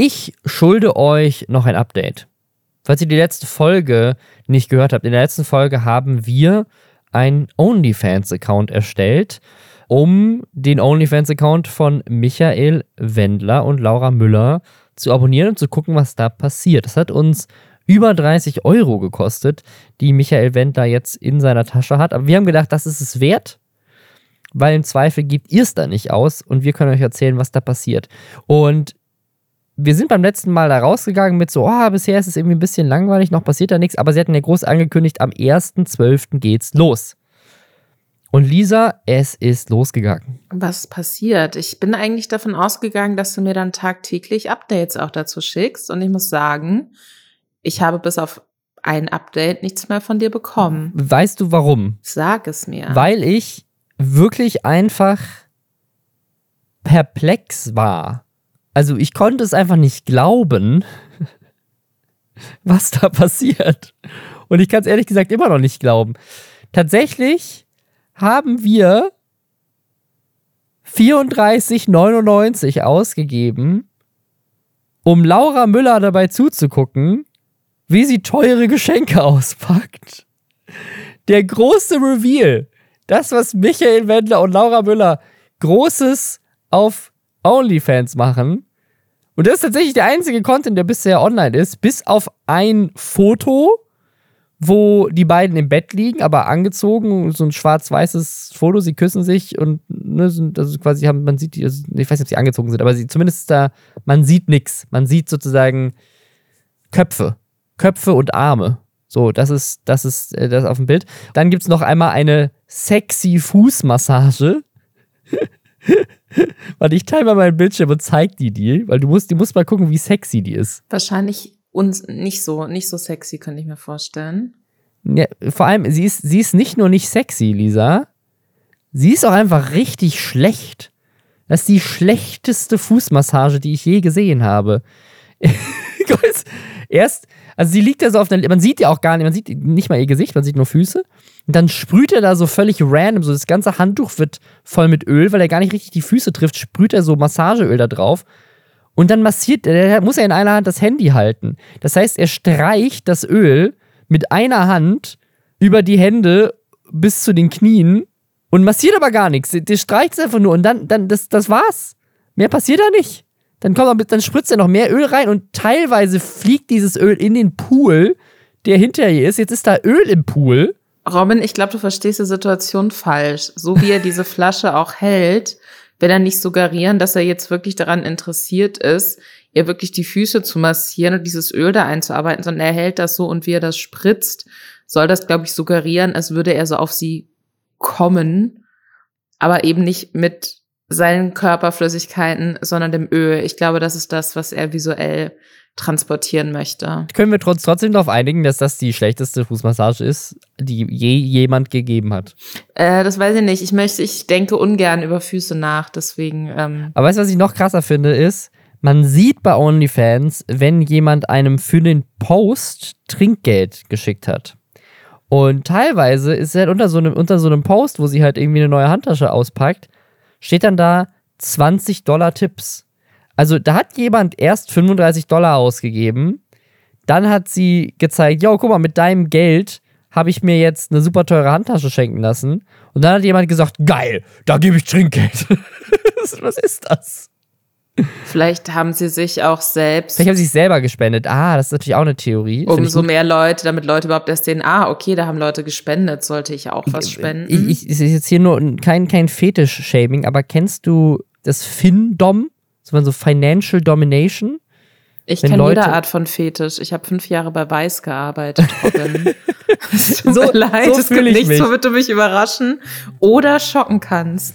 Ich schulde euch noch ein Update. Falls ihr die letzte Folge nicht gehört habt, in der letzten Folge haben wir einen OnlyFans-Account erstellt, um den OnlyFans-Account von Michael Wendler und Laura Müller zu abonnieren und zu gucken, was da passiert. Das hat uns über 30 Euro gekostet, die Michael Wendler jetzt in seiner Tasche hat. Aber wir haben gedacht, das ist es wert, weil im Zweifel gebt ihr es da nicht aus und wir können euch erzählen, was da passiert. Und wir sind beim letzten Mal da rausgegangen mit so, oh, bisher ist es irgendwie ein bisschen langweilig, noch passiert da nichts, aber sie hatten ja groß angekündigt, am 1.12. geht's los. Und Lisa, es ist losgegangen. Was passiert? Ich bin eigentlich davon ausgegangen, dass du mir dann tagtäglich Updates auch dazu schickst. Und ich muss sagen, ich habe bis auf ein Update nichts mehr von dir bekommen. Weißt du warum? Sag es mir. Weil ich wirklich einfach perplex war. Also ich konnte es einfach nicht glauben, was da passiert. Und ich kann es ehrlich gesagt immer noch nicht glauben. Tatsächlich haben wir 34,99 ausgegeben, um Laura Müller dabei zuzugucken, wie sie teure Geschenke auspackt. Der große Reveal, das, was Michael Wendler und Laura Müller Großes auf OnlyFans machen. Und das ist tatsächlich der einzige Content, der bisher online ist, bis auf ein Foto, wo die beiden im Bett liegen, aber angezogen, so ein schwarz-weißes Foto, sie küssen sich und ne, sind, also quasi haben, man sieht die, also ich weiß nicht, ob sie angezogen sind, aber sie, zumindest da, man sieht nichts. Man sieht sozusagen Köpfe. Köpfe und Arme. So, das ist, das ist äh, das auf dem Bild. Dann gibt es noch einmal eine sexy Fußmassage. Warte, ich teile mal meinen Bildschirm und zeig die dir, weil du musst, du musst mal gucken, wie sexy die ist. Wahrscheinlich uns nicht so, nicht so sexy, könnte ich mir vorstellen. Ja, vor allem, sie ist, sie ist nicht nur nicht sexy, Lisa. Sie ist auch einfach richtig schlecht. Das ist die schlechteste Fußmassage, die ich je gesehen habe. Erst, also sie liegt da so auf der, man sieht ja auch gar nicht, man sieht nicht mal ihr Gesicht, man sieht nur Füße. Und dann sprüht er da so völlig random, so das ganze Handtuch wird voll mit Öl, weil er gar nicht richtig die Füße trifft, sprüht er so Massageöl da drauf. Und dann massiert, er muss er in einer Hand das Handy halten. Das heißt, er streicht das Öl mit einer Hand über die Hände bis zu den Knien und massiert aber gar nichts. Der streicht es einfach nur und dann, dann das, das war's. Mehr passiert da nicht. Dann, kommt, dann spritzt er noch mehr Öl rein und teilweise fliegt dieses Öl in den Pool, der hinter ihr ist. Jetzt ist da Öl im Pool. Robin, ich glaube, du verstehst die Situation falsch. So wie er diese Flasche auch hält, will er nicht suggerieren, dass er jetzt wirklich daran interessiert ist, ihr wirklich die Füße zu massieren und dieses Öl da einzuarbeiten, sondern er hält das so und wie er das spritzt, soll das, glaube ich, suggerieren, als würde er so auf sie kommen, aber eben nicht mit seinen Körperflüssigkeiten, sondern dem Öl. Ich glaube, das ist das, was er visuell transportieren möchte. Können wir trotz, trotzdem darauf einigen, dass das die schlechteste Fußmassage ist, die je jemand gegeben hat? Äh, das weiß ich nicht. Ich möchte, ich denke ungern über Füße nach, deswegen. Ähm Aber weißt du, was ich noch krasser finde, ist, man sieht bei OnlyFans, wenn jemand einem für den Post Trinkgeld geschickt hat. Und teilweise ist halt unter so einem, unter so einem Post, wo sie halt irgendwie eine neue Handtasche auspackt, steht dann da 20 Dollar Tipps. Also da hat jemand erst 35 Dollar ausgegeben, dann hat sie gezeigt, yo, guck mal, mit deinem Geld habe ich mir jetzt eine super teure Handtasche schenken lassen. Und dann hat jemand gesagt, geil, da gebe ich Trinkgeld. Was ist das? Vielleicht haben sie sich auch selbst. Vielleicht haben sie sich selber gespendet. Ah, das ist natürlich auch eine Theorie. Umso mehr Leute, damit Leute überhaupt erst sehen, ah, okay, da haben Leute gespendet, sollte ich auch was spenden. Ich, ich, ist jetzt hier nur kein, kein Fetisch-Shaming, aber kennst du das Fin-Dom? So Financial Domination? Ich kenne jede Art von Fetisch. Ich habe fünf Jahre bei Weiß gearbeitet, Robin. es tut so, mir leid, so es gibt nichts, womit du mich überraschen oder schocken kannst.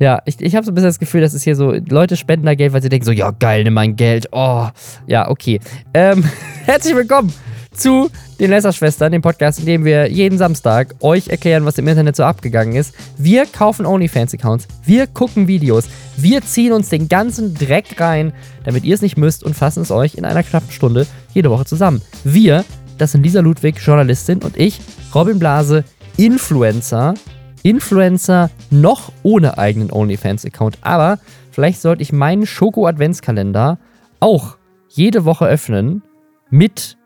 Ja, ich, ich habe so ein bisschen das Gefühl, dass es hier so, Leute spenden da Geld, weil sie denken so, ja geil, nimm mein Geld. Oh, ja, okay. Ähm, herzlich willkommen zu den Lässerschwestern, dem Podcast, in dem wir jeden Samstag euch erklären, was im Internet so abgegangen ist. Wir kaufen OnlyFans-Accounts, wir gucken Videos, wir ziehen uns den ganzen Dreck rein, damit ihr es nicht müsst und fassen es euch in einer knappen Stunde jede Woche zusammen. Wir, das sind Lisa Ludwig, Journalistin, und ich, Robin Blase, Influencer, Influencer noch ohne eigenen OnlyFans-Account. Aber vielleicht sollte ich meinen Schoko-Adventskalender auch jede Woche öffnen mit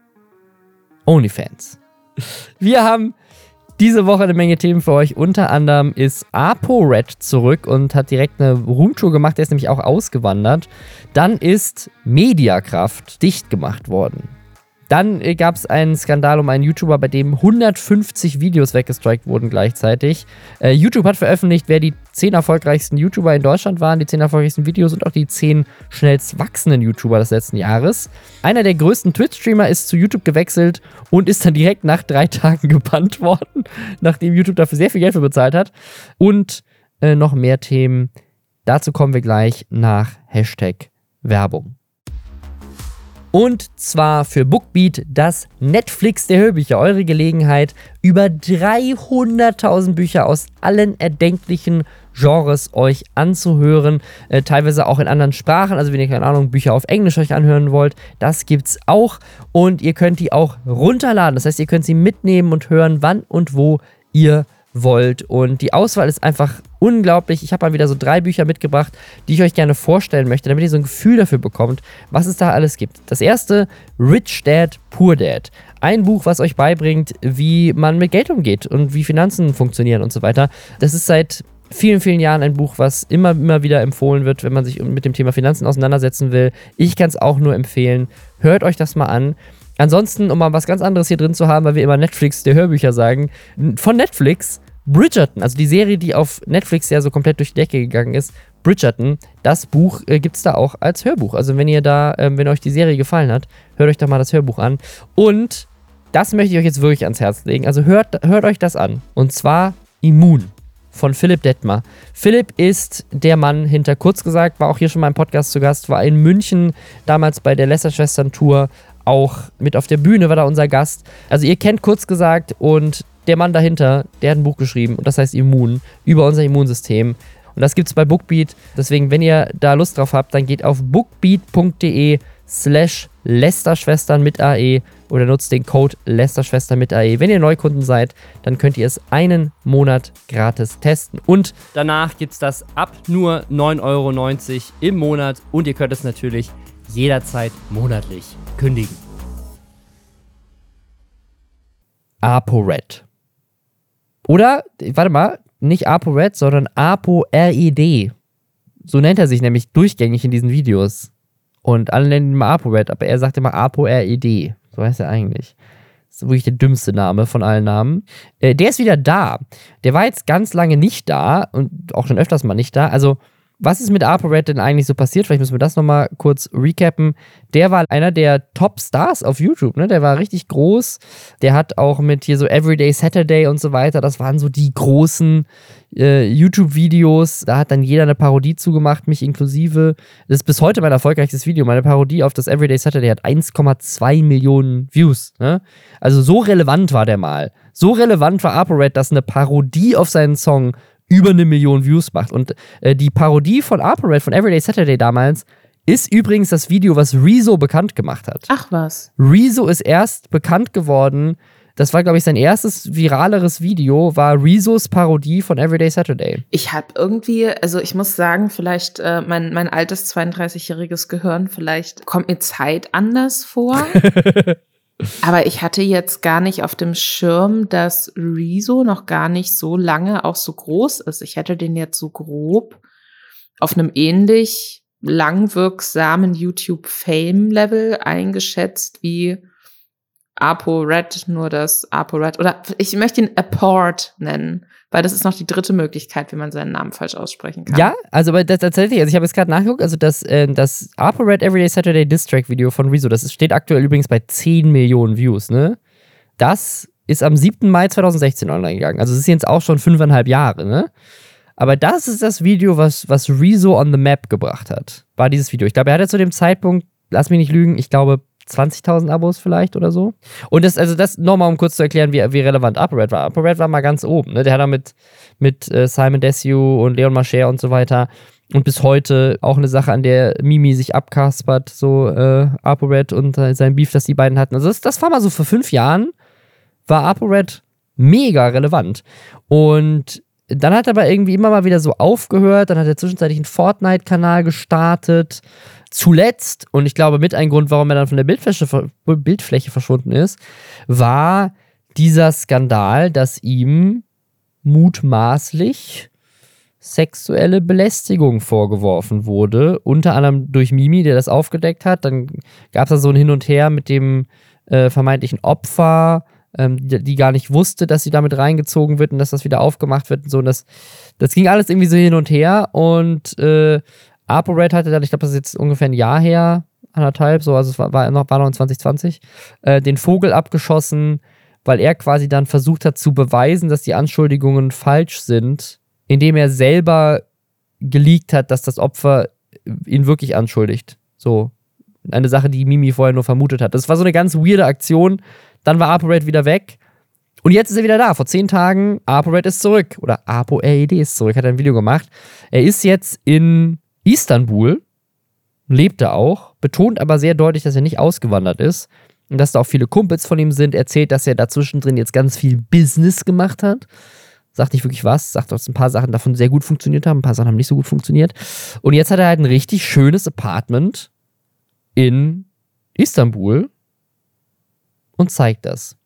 OnlyFans. Wir haben diese Woche eine Menge Themen für euch. Unter anderem ist ApoRed zurück und hat direkt eine Roomtour gemacht. Der ist nämlich auch ausgewandert. Dann ist Mediakraft dicht gemacht worden. Dann äh, gab es einen Skandal um einen YouTuber, bei dem 150 Videos weggestrikt wurden gleichzeitig. Äh, YouTube hat veröffentlicht, wer die 10 erfolgreichsten YouTuber in Deutschland waren, die 10 erfolgreichsten Videos und auch die 10 schnellst wachsenden YouTuber des letzten Jahres. Einer der größten Twitch-Streamer ist zu YouTube gewechselt und ist dann direkt nach drei Tagen gebannt worden, nachdem YouTube dafür sehr viel Geld für bezahlt hat. Und äh, noch mehr Themen. Dazu kommen wir gleich nach Hashtag Werbung. Und zwar für Bookbeat das Netflix der Hörbücher. Eure Gelegenheit, über 300.000 Bücher aus allen erdenklichen Genres euch anzuhören. Äh, teilweise auch in anderen Sprachen. Also wenn ihr, keine Ahnung, Bücher auf Englisch euch anhören wollt, das gibt's auch. Und ihr könnt die auch runterladen. Das heißt, ihr könnt sie mitnehmen und hören, wann und wo ihr wollt wollt. Und die Auswahl ist einfach unglaublich. Ich habe mal wieder so drei Bücher mitgebracht, die ich euch gerne vorstellen möchte, damit ihr so ein Gefühl dafür bekommt, was es da alles gibt. Das erste, Rich Dad, Poor Dad. Ein Buch, was euch beibringt, wie man mit Geld umgeht und wie Finanzen funktionieren und so weiter. Das ist seit vielen, vielen Jahren ein Buch, was immer, immer wieder empfohlen wird, wenn man sich mit dem Thema Finanzen auseinandersetzen will. Ich kann es auch nur empfehlen. Hört euch das mal an. Ansonsten, um mal was ganz anderes hier drin zu haben, weil wir immer Netflix der Hörbücher sagen, von Netflix Bridgerton, also die Serie, die auf Netflix ja so komplett durch die Decke gegangen ist, Bridgerton, das Buch äh, gibt es da auch als Hörbuch. Also wenn ihr da, äh, wenn euch die Serie gefallen hat, hört euch doch mal das Hörbuch an. Und das möchte ich euch jetzt wirklich ans Herz legen. Also hört, hört euch das an. Und zwar Immun von Philipp Detmer. Philipp ist der Mann hinter, kurz gesagt, war auch hier schon mal im Podcast zu Gast, war in München damals bei der Lästerschwestern-Tour auch mit auf der Bühne, war da unser Gast. Also ihr kennt kurz gesagt und der Mann dahinter, der hat ein Buch geschrieben und das heißt Immun, über unser Immunsystem. Und das gibt es bei Bookbeat. Deswegen, wenn ihr da Lust drauf habt, dann geht auf bookbeat.de slash Lästerschwestern mit AE oder nutzt den Code Lästerschwestern mit AE. Wenn ihr Neukunden seid, dann könnt ihr es einen Monat gratis testen. Und danach gibt es das ab nur 9,90 Euro im Monat und ihr könnt es natürlich jederzeit monatlich kündigen. ApoRed. Oder, warte mal, nicht ApoRed, sondern ApoRED. So nennt er sich nämlich durchgängig in diesen Videos. Und alle nennen ihn mal ApoRed, aber er sagt immer ApoRED. So heißt er eigentlich. Das ist wirklich der dümmste Name von allen Namen. Äh, der ist wieder da. Der war jetzt ganz lange nicht da und auch schon öfters mal nicht da. Also was ist mit ApoRed denn eigentlich so passiert? Vielleicht müssen wir das nochmal kurz recappen. Der war einer der Top-Stars auf YouTube, ne? Der war richtig groß. Der hat auch mit hier so Everyday Saturday und so weiter, das waren so die großen äh, YouTube-Videos. Da hat dann jeder eine Parodie zugemacht, mich inklusive. Das ist bis heute mein erfolgreichstes Video. Meine Parodie auf das Everyday Saturday hat 1,2 Millionen Views. Ne? Also so relevant war der mal. So relevant war ApoRed, dass eine Parodie auf seinen Song über eine Million Views macht. Und äh, die Parodie von ApoRed von Everyday Saturday damals ist übrigens das Video, was Rezo bekannt gemacht hat. Ach was. Rezo ist erst bekannt geworden. Das war, glaube ich, sein erstes viraleres Video, war Rezos Parodie von Everyday Saturday. Ich habe irgendwie, also ich muss sagen, vielleicht äh, mein, mein altes 32-jähriges Gehirn, vielleicht kommt mir Zeit anders vor. Aber ich hatte jetzt gar nicht auf dem Schirm, dass Rezo noch gar nicht so lange auch so groß ist. Ich hätte den jetzt so grob auf einem ähnlich langwirksamen YouTube-Fame-Level eingeschätzt wie ApoRed, nur das ApoRed. Oder ich möchte ihn Apport nennen, weil das ist noch die dritte Möglichkeit, wie man seinen Namen falsch aussprechen kann. Ja, also aber das, tatsächlich, also ich habe jetzt gerade nachgeguckt, also das, äh, das ApoRed Everyday Saturday Distrack Video von Rezo, das steht aktuell übrigens bei 10 Millionen Views, ne? Das ist am 7. Mai 2016 online gegangen. Also es ist jetzt auch schon fünfeinhalb Jahre, ne? Aber das ist das Video, was, was Rezo on the Map gebracht hat. War dieses Video. Ich glaube, er hatte zu dem Zeitpunkt, lass mich nicht lügen, ich glaube 20.000 Abos vielleicht oder so. Und das, also das nochmal, um kurz zu erklären, wie, wie relevant ApoRed war. ApoRed war mal ganz oben. Ne? Der hat da mit, mit äh, Simon Desue und Leon Mascher und so weiter und bis heute auch eine Sache, an der Mimi sich abkaspert, so äh, ApoRed und äh, sein Beef, das die beiden hatten. Also das, das war mal so vor fünf Jahren, war ApoRed mega relevant. Und dann hat er aber irgendwie immer mal wieder so aufgehört, dann hat er zwischenzeitlich einen Fortnite-Kanal gestartet zuletzt, und ich glaube mit ein Grund, warum er dann von der Bildfläche, Bildfläche verschwunden ist, war dieser Skandal, dass ihm mutmaßlich sexuelle Belästigung vorgeworfen wurde, unter anderem durch Mimi, der das aufgedeckt hat. Dann gab es da so ein Hin und Her mit dem äh, vermeintlichen Opfer, ähm, die, die, gar nicht wusste, dass sie damit reingezogen wird und dass das wieder aufgemacht wird und so. Und das, das ging alles irgendwie so hin und her und äh, ApoRed hatte dann, ich glaube, das ist jetzt ungefähr ein Jahr her, anderthalb, so, also es war, war, noch, war noch in 2020, äh, den Vogel abgeschossen, weil er quasi dann versucht hat zu beweisen, dass die Anschuldigungen falsch sind indem er selber geleakt hat, dass das Opfer ihn wirklich anschuldigt. So. Eine Sache, die Mimi vorher nur vermutet hat. Das war so eine ganz weirde Aktion. Dann war ApoRed wieder weg. Und jetzt ist er wieder da. Vor zehn Tagen, ApoRed ist zurück. Oder ApoRed ist zurück, hat ein Video gemacht. Er ist jetzt in Istanbul, lebt er auch, betont aber sehr deutlich, dass er nicht ausgewandert ist. Und dass da auch viele Kumpels von ihm sind. Erzählt, dass er dazwischen drin jetzt ganz viel Business gemacht hat sagt nicht wirklich was, sagt, dass ein paar Sachen davon sehr gut funktioniert haben, ein paar Sachen haben nicht so gut funktioniert. Und jetzt hat er halt ein richtig schönes Apartment in Istanbul und zeigt das.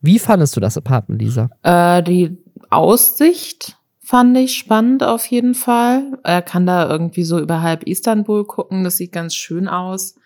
Wie fandest du das Apartment, Lisa? Äh, die Aussicht fand ich spannend auf jeden Fall. Er kann da irgendwie so über halb Istanbul gucken, das sieht ganz schön aus.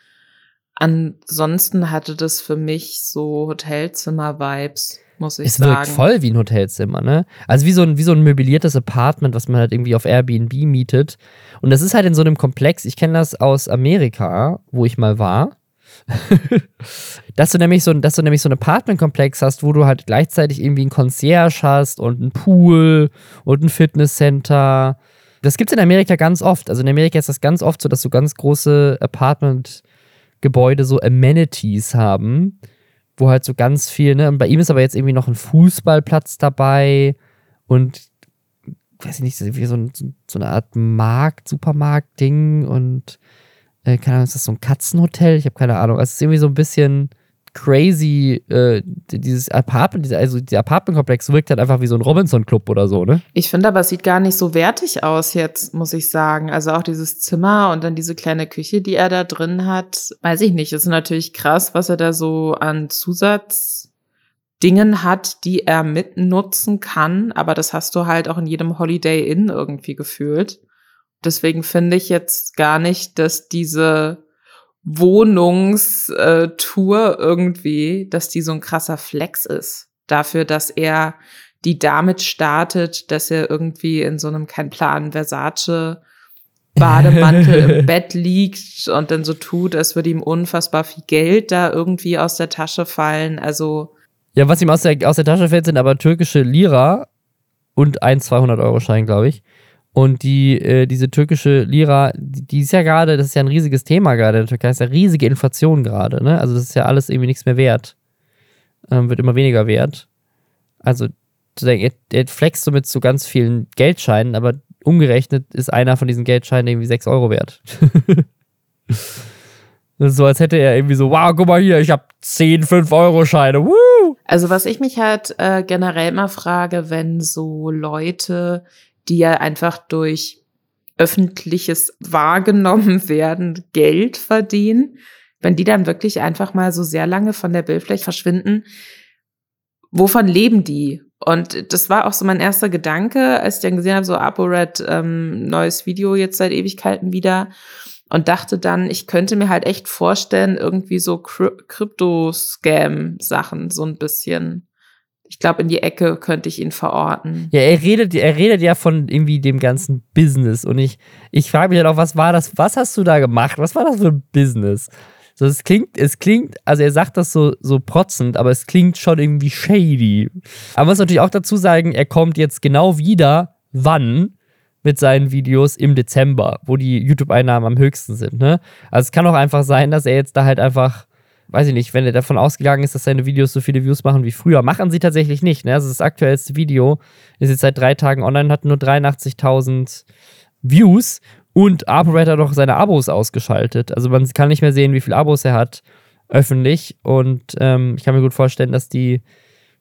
Ansonsten hatte das für mich so Hotelzimmer-Vibes muss ich es sagen. Es wirkt voll wie ein Hotelzimmer, ne? Also wie so, ein, wie so ein möbliertes Apartment, was man halt irgendwie auf Airbnb mietet. Und das ist halt in so einem Komplex, ich kenne das aus Amerika, wo ich mal war. dass du nämlich so, dass du nämlich so ein Apartmentkomplex hast, wo du halt gleichzeitig irgendwie ein Concierge hast und ein Pool und ein Fitnesscenter. Das gibt es in Amerika ganz oft. Also in Amerika ist das ganz oft so, dass so ganz große Apartmentgebäude so Amenities haben wo halt so ganz viel, ne? Und bei ihm ist aber jetzt irgendwie noch ein Fußballplatz dabei und weiß ich nicht, so, ein, so eine Art Markt, Supermarkt-Ding und äh, keine Ahnung, ist das so ein Katzenhotel? Ich habe keine Ahnung. Also es ist irgendwie so ein bisschen crazy, äh, dieses Apartment, also der Apartmentkomplex wirkt halt einfach wie so ein Robinson-Club oder so, ne? Ich finde aber, es sieht gar nicht so wertig aus jetzt, muss ich sagen. Also auch dieses Zimmer und dann diese kleine Küche, die er da drin hat, weiß ich nicht. Ist natürlich krass, was er da so an Zusatzdingen hat, die er mitnutzen kann. Aber das hast du halt auch in jedem Holiday Inn irgendwie gefühlt. Deswegen finde ich jetzt gar nicht, dass diese Wohnungstour irgendwie, dass die so ein krasser Flex ist. Dafür, dass er die damit startet, dass er irgendwie in so einem, kein Plan, Versace Bademantel im Bett liegt und dann so tut, als würde ihm unfassbar viel Geld da irgendwie aus der Tasche fallen. Also. Ja, was ihm aus der, aus der Tasche fällt, sind aber türkische Lira und ein 200-Euro-Schein, glaube ich. Und die, äh, diese türkische Lira, die, ist ja gerade, das ist ja ein riesiges Thema gerade in der Türkei, ist ja riesige Inflation gerade, ne? Also das ist ja alles irgendwie nichts mehr wert. Ähm, wird immer weniger wert. Also, er, er flext so mit so ganz vielen Geldscheinen, aber umgerechnet ist einer von diesen Geldscheinen irgendwie 6 Euro wert. So, als hätte er irgendwie so, wow, guck mal hier, ich habe 10 5-Euro-Scheine. Woo! Also, was ich mich halt äh, generell mal frage, wenn so Leute die ja einfach durch öffentliches wahrgenommen werden Geld verdienen, wenn die dann wirklich einfach mal so sehr lange von der Bildfläche verschwinden, wovon leben die? Und das war auch so mein erster Gedanke, als ich dann gesehen habe, so ApoRed, ähm, neues Video jetzt seit Ewigkeiten wieder und dachte dann, ich könnte mir halt echt vorstellen, irgendwie so Krypto-Scam-Sachen so ein bisschen ich glaube, in die Ecke könnte ich ihn verorten. Ja, er redet, er redet ja von irgendwie dem ganzen Business. Und ich, ich frage mich halt auch, was war das, was hast du da gemacht? Was war das für ein Business? So, es klingt, es klingt, also er sagt das so, so protzend, aber es klingt schon irgendwie shady. Aber man muss natürlich auch dazu sagen, er kommt jetzt genau wieder, wann? Mit seinen Videos im Dezember, wo die YouTube-Einnahmen am höchsten sind, ne? Also es kann auch einfach sein, dass er jetzt da halt einfach weiß ich nicht, wenn er davon ausgegangen ist, dass seine Videos so viele Views machen wie früher. Machen sie tatsächlich nicht. Ne? Also das aktuellste Video ist jetzt seit drei Tagen online, hat nur 83.000 Views und ApoRed hat doch seine Abos ausgeschaltet. Also man kann nicht mehr sehen, wie viele Abos er hat öffentlich und ähm, ich kann mir gut vorstellen, dass die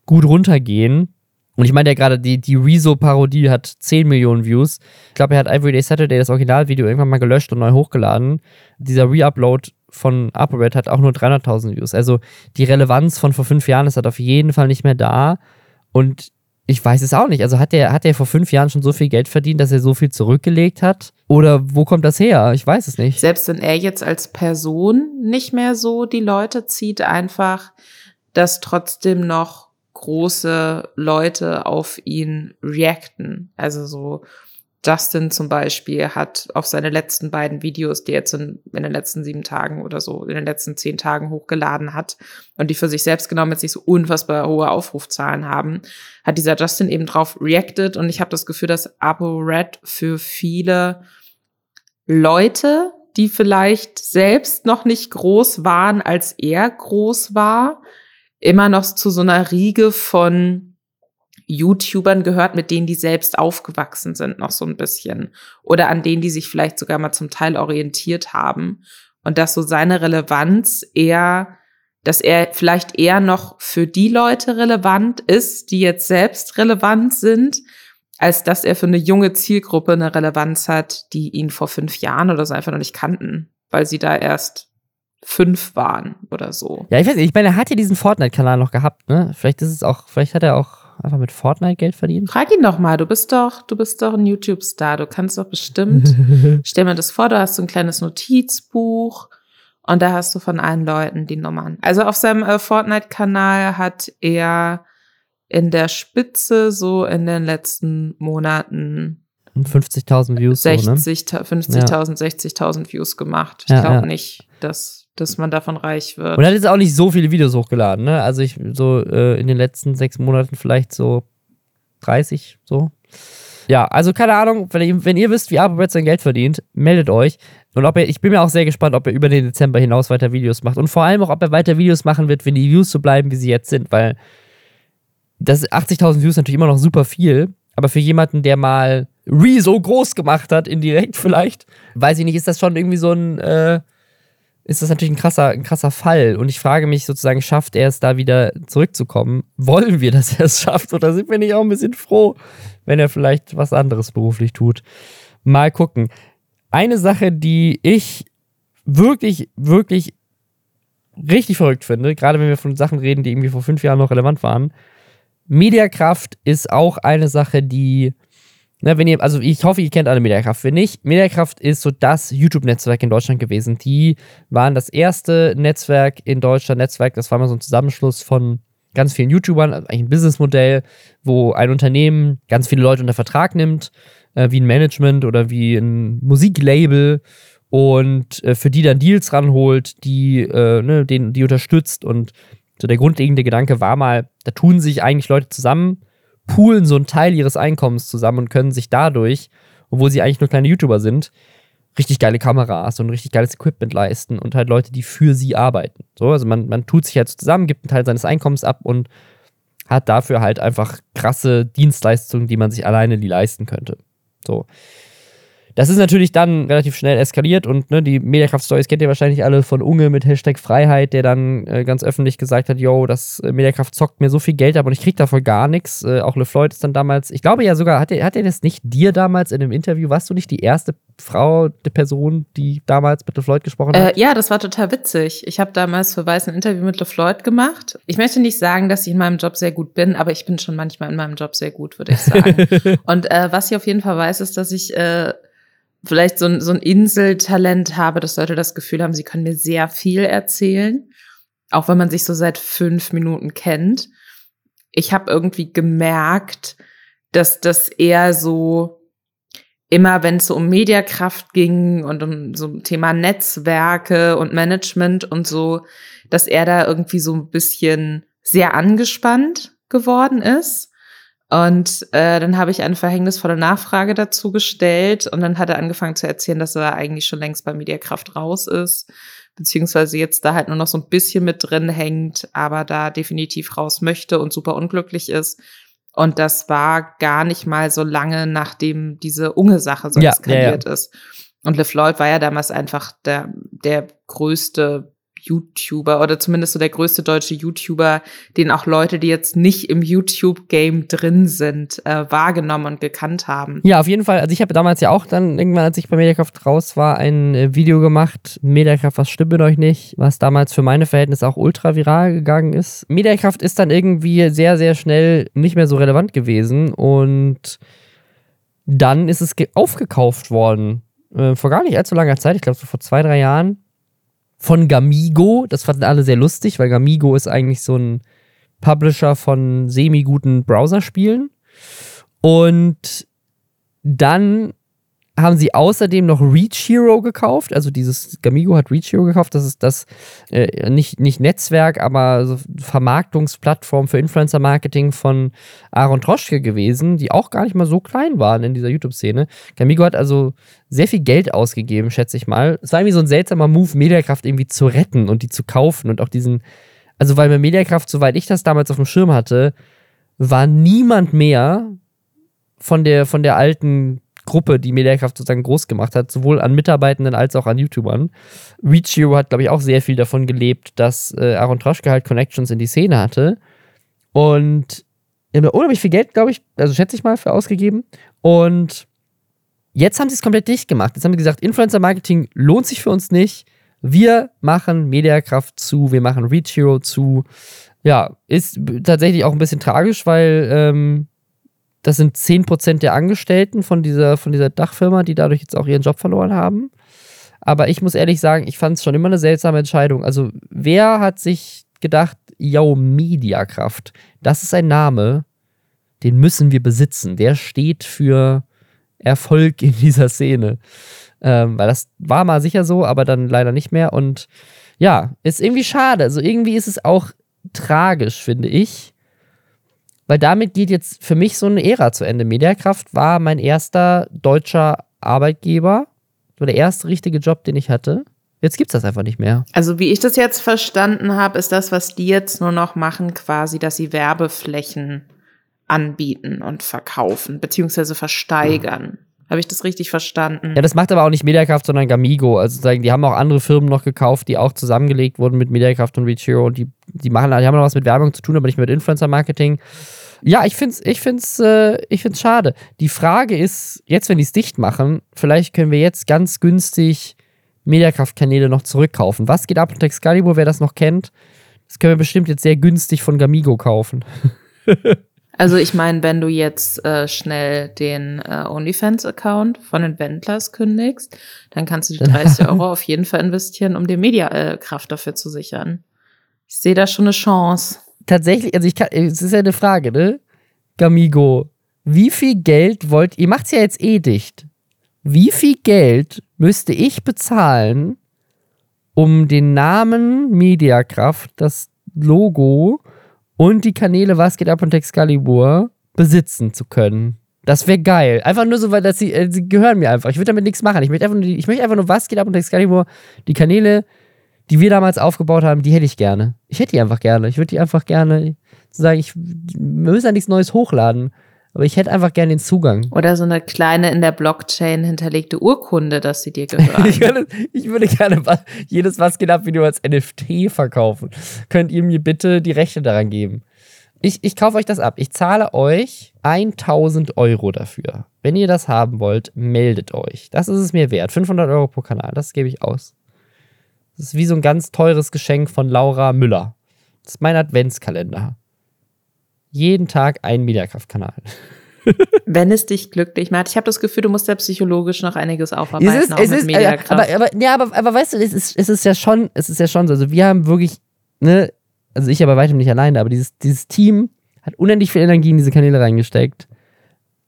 gut runtergehen. Und ich meine ja gerade, die, die Rezo-Parodie hat 10 Millionen Views. Ich glaube, er hat Everyday Saturday, das Originalvideo, irgendwann mal gelöscht und neu hochgeladen. Dieser Reupload von ApoRed hat auch nur 300.000 Views. Also die Relevanz von vor fünf Jahren ist halt auf jeden Fall nicht mehr da. Und ich weiß es auch nicht. Also hat er hat vor fünf Jahren schon so viel Geld verdient, dass er so viel zurückgelegt hat? Oder wo kommt das her? Ich weiß es nicht. Selbst wenn er jetzt als Person nicht mehr so die Leute zieht, einfach, dass trotzdem noch große Leute auf ihn reacten. Also so Justin zum Beispiel hat auf seine letzten beiden Videos, die er jetzt in, in, den letzten sieben Tagen oder so, in den letzten zehn Tagen hochgeladen hat und die für sich selbst genommen jetzt nicht so unfassbar hohe Aufrufzahlen haben, hat dieser Justin eben drauf reacted und ich habe das Gefühl, dass Abo Red für viele Leute, die vielleicht selbst noch nicht groß waren, als er groß war, immer noch zu so einer Riege von YouTubern gehört, mit denen die selbst aufgewachsen sind, noch so ein bisschen. Oder an denen die sich vielleicht sogar mal zum Teil orientiert haben. Und dass so seine Relevanz eher, dass er vielleicht eher noch für die Leute relevant ist, die jetzt selbst relevant sind, als dass er für eine junge Zielgruppe eine Relevanz hat, die ihn vor fünf Jahren oder so einfach noch nicht kannten, weil sie da erst fünf waren oder so. Ja, ich weiß nicht, ich meine, er hat ja diesen Fortnite-Kanal noch gehabt, ne? Vielleicht ist es auch, vielleicht hat er auch einfach mit Fortnite Geld verdient. Frag ihn doch mal, du bist doch, du bist doch ein YouTube-Star, du kannst doch bestimmt, stell mir das vor, du hast so ein kleines Notizbuch und da hast du von allen Leuten die Nummern. Also auf seinem äh, Fortnite-Kanal hat er in der Spitze so in den letzten Monaten 50.000 Views. 60, so, ne? 50.000, ja. 60.000 Views gemacht. Ich ja, glaube ja. nicht, dass, dass man davon reich wird. Und er hat jetzt auch nicht so viele Videos hochgeladen, ne? Also ich so äh, in den letzten sechs Monaten vielleicht so 30, so. Ja, also keine Ahnung, wenn ihr, wenn ihr wisst, wie ApoRed sein Geld verdient, meldet euch. Und ob er, ich bin mir auch sehr gespannt, ob er über den Dezember hinaus weiter Videos macht. Und vor allem auch, ob er weiter Videos machen wird, wenn die Views so bleiben, wie sie jetzt sind, weil das 80.000 Views natürlich immer noch super viel. Aber für jemanden, der mal Rezo groß gemacht hat, indirekt vielleicht, weiß ich nicht, ist das schon irgendwie so ein, äh, ist das natürlich ein krasser, ein krasser Fall. Und ich frage mich sozusagen, schafft er es da wieder zurückzukommen? Wollen wir, dass er es schafft? Oder sind wir nicht auch ein bisschen froh, wenn er vielleicht was anderes beruflich tut? Mal gucken. Eine Sache, die ich wirklich, wirklich richtig verrückt finde, gerade wenn wir von Sachen reden, die irgendwie vor fünf Jahren noch relevant waren. Mediakraft ist auch eine Sache, die Ne, wenn ihr, also ich hoffe, ihr kennt alle Mediakraft. Wenn nicht, Mediakraft ist so das YouTube-Netzwerk in Deutschland gewesen. Die waren das erste Netzwerk in Deutschland, Netzwerk, das war mal so ein Zusammenschluss von ganz vielen YouTubern, also eigentlich ein Businessmodell, wo ein Unternehmen ganz viele Leute unter Vertrag nimmt, äh, wie ein Management oder wie ein Musiklabel und äh, für die dann Deals ranholt, die, äh, ne, den, die unterstützt. Und so der grundlegende Gedanke war mal, da tun sich eigentlich Leute zusammen poolen so einen Teil ihres Einkommens zusammen und können sich dadurch, obwohl sie eigentlich nur kleine YouTuber sind, richtig geile Kameras und richtig geiles Equipment leisten und halt Leute, die für sie arbeiten. So, also man, man tut sich halt zusammen, gibt einen Teil seines Einkommens ab und hat dafür halt einfach krasse Dienstleistungen, die man sich alleine nie leisten könnte. So. Das ist natürlich dann relativ schnell eskaliert und ne, die Mediakraft-Stories kennt ihr wahrscheinlich alle von Unge mit Hashtag Freiheit, der dann äh, ganz öffentlich gesagt hat, yo, das äh, Mediakraft zockt mir so viel Geld ab und ich krieg davon gar nichts. Äh, auch LeFloid ist dann damals, ich glaube ja sogar, hat er, hat er das nicht dir damals in einem Interview, warst du nicht die erste Frau, die Person, die damals mit LeFloid gesprochen hat? Äh, ja, das war total witzig. Ich habe damals für Weiß ein Interview mit LeFloid gemacht. Ich möchte nicht sagen, dass ich in meinem Job sehr gut bin, aber ich bin schon manchmal in meinem Job sehr gut, würde ich sagen. und äh, was ich auf jeden Fall weiß, ist, dass ich äh, vielleicht so ein, so ein Inseltalent habe, dass Leute das Gefühl haben, sie können mir sehr viel erzählen, auch wenn man sich so seit fünf Minuten kennt. Ich habe irgendwie gemerkt, dass das eher so immer, wenn es so um Mediakraft ging und um so ein Thema Netzwerke und Management und so, dass er da irgendwie so ein bisschen sehr angespannt geworden ist und äh, dann habe ich eine verhängnisvolle Nachfrage dazu gestellt und dann hat er angefangen zu erzählen, dass er eigentlich schon längst bei Mediakraft raus ist, beziehungsweise jetzt da halt nur noch so ein bisschen mit drin hängt, aber da definitiv raus möchte und super unglücklich ist. Und das war gar nicht mal so lange, nachdem diese Unge-Sache so ja, eskaliert ja, ja. ist. Und LeFloid war ja damals einfach der, der größte YouTuber oder zumindest so der größte deutsche YouTuber, den auch Leute, die jetzt nicht im YouTube-Game drin sind, äh, wahrgenommen und gekannt haben. Ja, auf jeden Fall. Also ich habe damals ja auch dann irgendwann, als ich bei Mediakraft raus war, ein äh, Video gemacht. Mediakraft, was stimmt mit euch nicht? Was damals für meine Verhältnisse auch ultra viral gegangen ist. Mediakraft ist dann irgendwie sehr, sehr schnell nicht mehr so relevant gewesen und dann ist es aufgekauft worden. Äh, vor gar nicht allzu langer Zeit, ich glaube so vor zwei, drei Jahren, von Gamigo. Das fanden alle sehr lustig, weil Gamigo ist eigentlich so ein Publisher von semi-guten Browserspielen. Und dann haben sie außerdem noch Reach Hero gekauft. Also dieses Gamigo hat Reach Hero gekauft. Das ist das äh, nicht, nicht Netzwerk, aber so Vermarktungsplattform für Influencer-Marketing von Aaron Troschke gewesen, die auch gar nicht mal so klein waren in dieser YouTube-Szene. Gamigo hat also sehr viel Geld ausgegeben, schätze ich mal. Es war irgendwie so ein seltsamer Move, Mediakraft irgendwie zu retten und die zu kaufen und auch diesen, also weil bei Mediakraft, soweit ich das damals auf dem Schirm hatte, war niemand mehr von der, von der alten Gruppe, die Mediakraft sozusagen groß gemacht hat, sowohl an Mitarbeitenden als auch an YouTubern. Reachio hat, glaube ich, auch sehr viel davon gelebt, dass äh, Aaron Troschke halt Connections in die Szene hatte. Und haben unheimlich viel Geld, glaube ich, also schätze ich mal, für ausgegeben. Und jetzt haben sie es komplett dicht gemacht. Jetzt haben sie gesagt, Influencer-Marketing lohnt sich für uns nicht. Wir machen Mediakraft zu, wir machen Reach Hero zu. Ja, ist tatsächlich auch ein bisschen tragisch, weil ähm, das sind 10% der Angestellten von dieser, von dieser Dachfirma, die dadurch jetzt auch ihren Job verloren haben. Aber ich muss ehrlich sagen, ich fand es schon immer eine seltsame Entscheidung. Also, wer hat sich gedacht, yo, Mediakraft, das ist ein Name, den müssen wir besitzen. Der steht für Erfolg in dieser Szene. Ähm, weil das war mal sicher so, aber dann leider nicht mehr. Und ja, ist irgendwie schade. Also irgendwie ist es auch tragisch, finde ich, weil damit geht jetzt für mich so eine Ära zu Ende. Mediakraft war mein erster deutscher Arbeitgeber. So der erste richtige Job, den ich hatte. Jetzt gibt es das einfach nicht mehr. Also wie ich das jetzt verstanden habe, ist das, was die jetzt nur noch machen, quasi, dass sie Werbeflächen anbieten und verkaufen, beziehungsweise versteigern. Habe ich das richtig verstanden? Ja, das macht aber auch nicht Mediakraft, sondern Gamigo. Also die haben auch andere Firmen noch gekauft, die auch zusammengelegt wurden mit Mediakraft und Reach Hero und die, die machen, die haben noch was mit Werbung zu tun, aber nicht mit Influencer-Marketing. Ja, ich finde es ich find's, äh, schade. Die Frage ist, jetzt, wenn die es dicht machen, vielleicht können wir jetzt ganz günstig Mediakraft-Kanäle noch zurückkaufen. Was geht ab mit Excalibur, wer das noch kennt? Das können wir bestimmt jetzt sehr günstig von Gamigo kaufen. also ich meine, wenn du jetzt äh, schnell den äh, OnlyFans-Account von den Wendlers kündigst, dann kannst du die 30 Euro auf jeden Fall investieren, um dir Mediakraft dafür zu sichern. Ich sehe da schon eine Chance tatsächlich, also ich kann, es ist ja eine Frage, ne? Gamigo, wie viel Geld wollt, ihr macht's ja jetzt eh dicht. Wie viel Geld müsste ich bezahlen, um den Namen Mediakraft, das Logo und die Kanäle Was geht ab und Excalibur besitzen zu können? Das wäre geil. Einfach nur so, weil das sie, äh, sie gehören mir einfach. Ich würde damit nichts machen. Ich möchte einfach nur, einfach nur Was geht ab und Excalibur, die Kanäle, die wir damals aufgebaut haben, die hätte ich gerne. Ich hätte die einfach gerne. Ich würde die einfach gerne sagen, ich, wir müssen ja nichts Neues hochladen. Aber ich hätte einfach gerne den Zugang. Oder so eine kleine in der Blockchain hinterlegte Urkunde, dass sie dir gehören. ich, würde, ich, würde, gerne jedes Was geht ab Video als NFT verkaufen. Könnt ihr mir bitte die Rechte daran geben? Ich, ich kaufe euch das ab. Ich zahle euch 1000 Euro dafür. Wenn ihr das haben wollt, meldet euch. Das ist es mir wert. 500 Euro pro Kanal. Das gebe ich aus. Das ist wie so ein ganz teures Geschenk von Laura Müller. Das ist mein Adventskalender. Jeden Tag ein Mediakraft-Kanal. Wenn es dich glücklich macht. Ich habe das Gefühl, du musst ja psychologisch noch einiges aufarbeiten, es ist, es ist, Mediakraft. Aber, aber, ja, aber, aber weißt du, es ist, es ist ja schon, es ist ja schon so. Also wir haben wirklich, ne, also ich aber weitem nicht alleine, aber dieses, dieses Team hat unendlich viel Energie in diese Kanäle reingesteckt.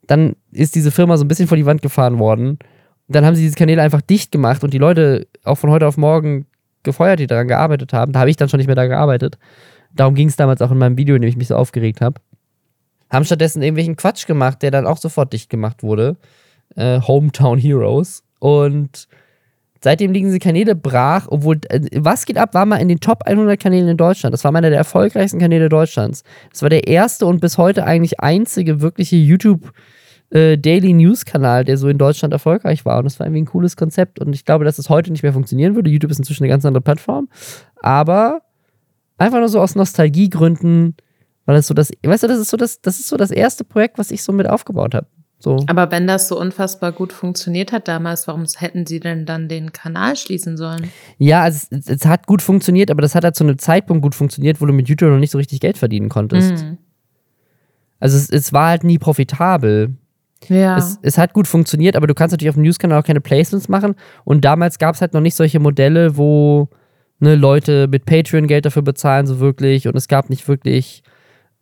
Dann ist diese Firma so ein bisschen vor die Wand gefahren worden. Dann haben sie diese Kanäle einfach dicht gemacht und die Leute auch von heute auf morgen gefeuert, die daran gearbeitet haben. Da habe ich dann schon nicht mehr da gearbeitet. Darum ging es damals auch in meinem Video, in dem ich mich so aufgeregt habe. Haben stattdessen irgendwelchen Quatsch gemacht, der dann auch sofort dicht gemacht wurde. Äh, Hometown Heroes. Und seitdem liegen diese Kanäle brach, obwohl, äh, was geht ab, war mal in den Top 100 Kanälen in Deutschland. Das war einer der erfolgreichsten Kanäle Deutschlands. Das war der erste und bis heute eigentlich einzige wirkliche YouTube- äh, Daily News Kanal, der so in Deutschland erfolgreich war. Und das war irgendwie ein cooles Konzept. Und ich glaube, dass es heute nicht mehr funktionieren würde. YouTube ist inzwischen eine ganz andere Plattform. Aber einfach nur so aus Nostalgiegründen, weil es so das, weißt du, das ist so das, das ist so das erste Projekt, was ich so mit aufgebaut habe. So. Aber wenn das so unfassbar gut funktioniert hat damals, warum hätten sie denn dann den Kanal schließen sollen? Ja, also es, es hat gut funktioniert, aber das hat halt zu einem Zeitpunkt gut funktioniert, wo du mit YouTube noch nicht so richtig Geld verdienen konntest. Mhm. Also es, es war halt nie profitabel. Ja. Es, es hat gut funktioniert, aber du kannst natürlich auf dem News-Kanal auch keine Placements machen. Und damals gab es halt noch nicht solche Modelle, wo ne, Leute mit Patreon Geld dafür bezahlen, so wirklich. Und es gab nicht wirklich,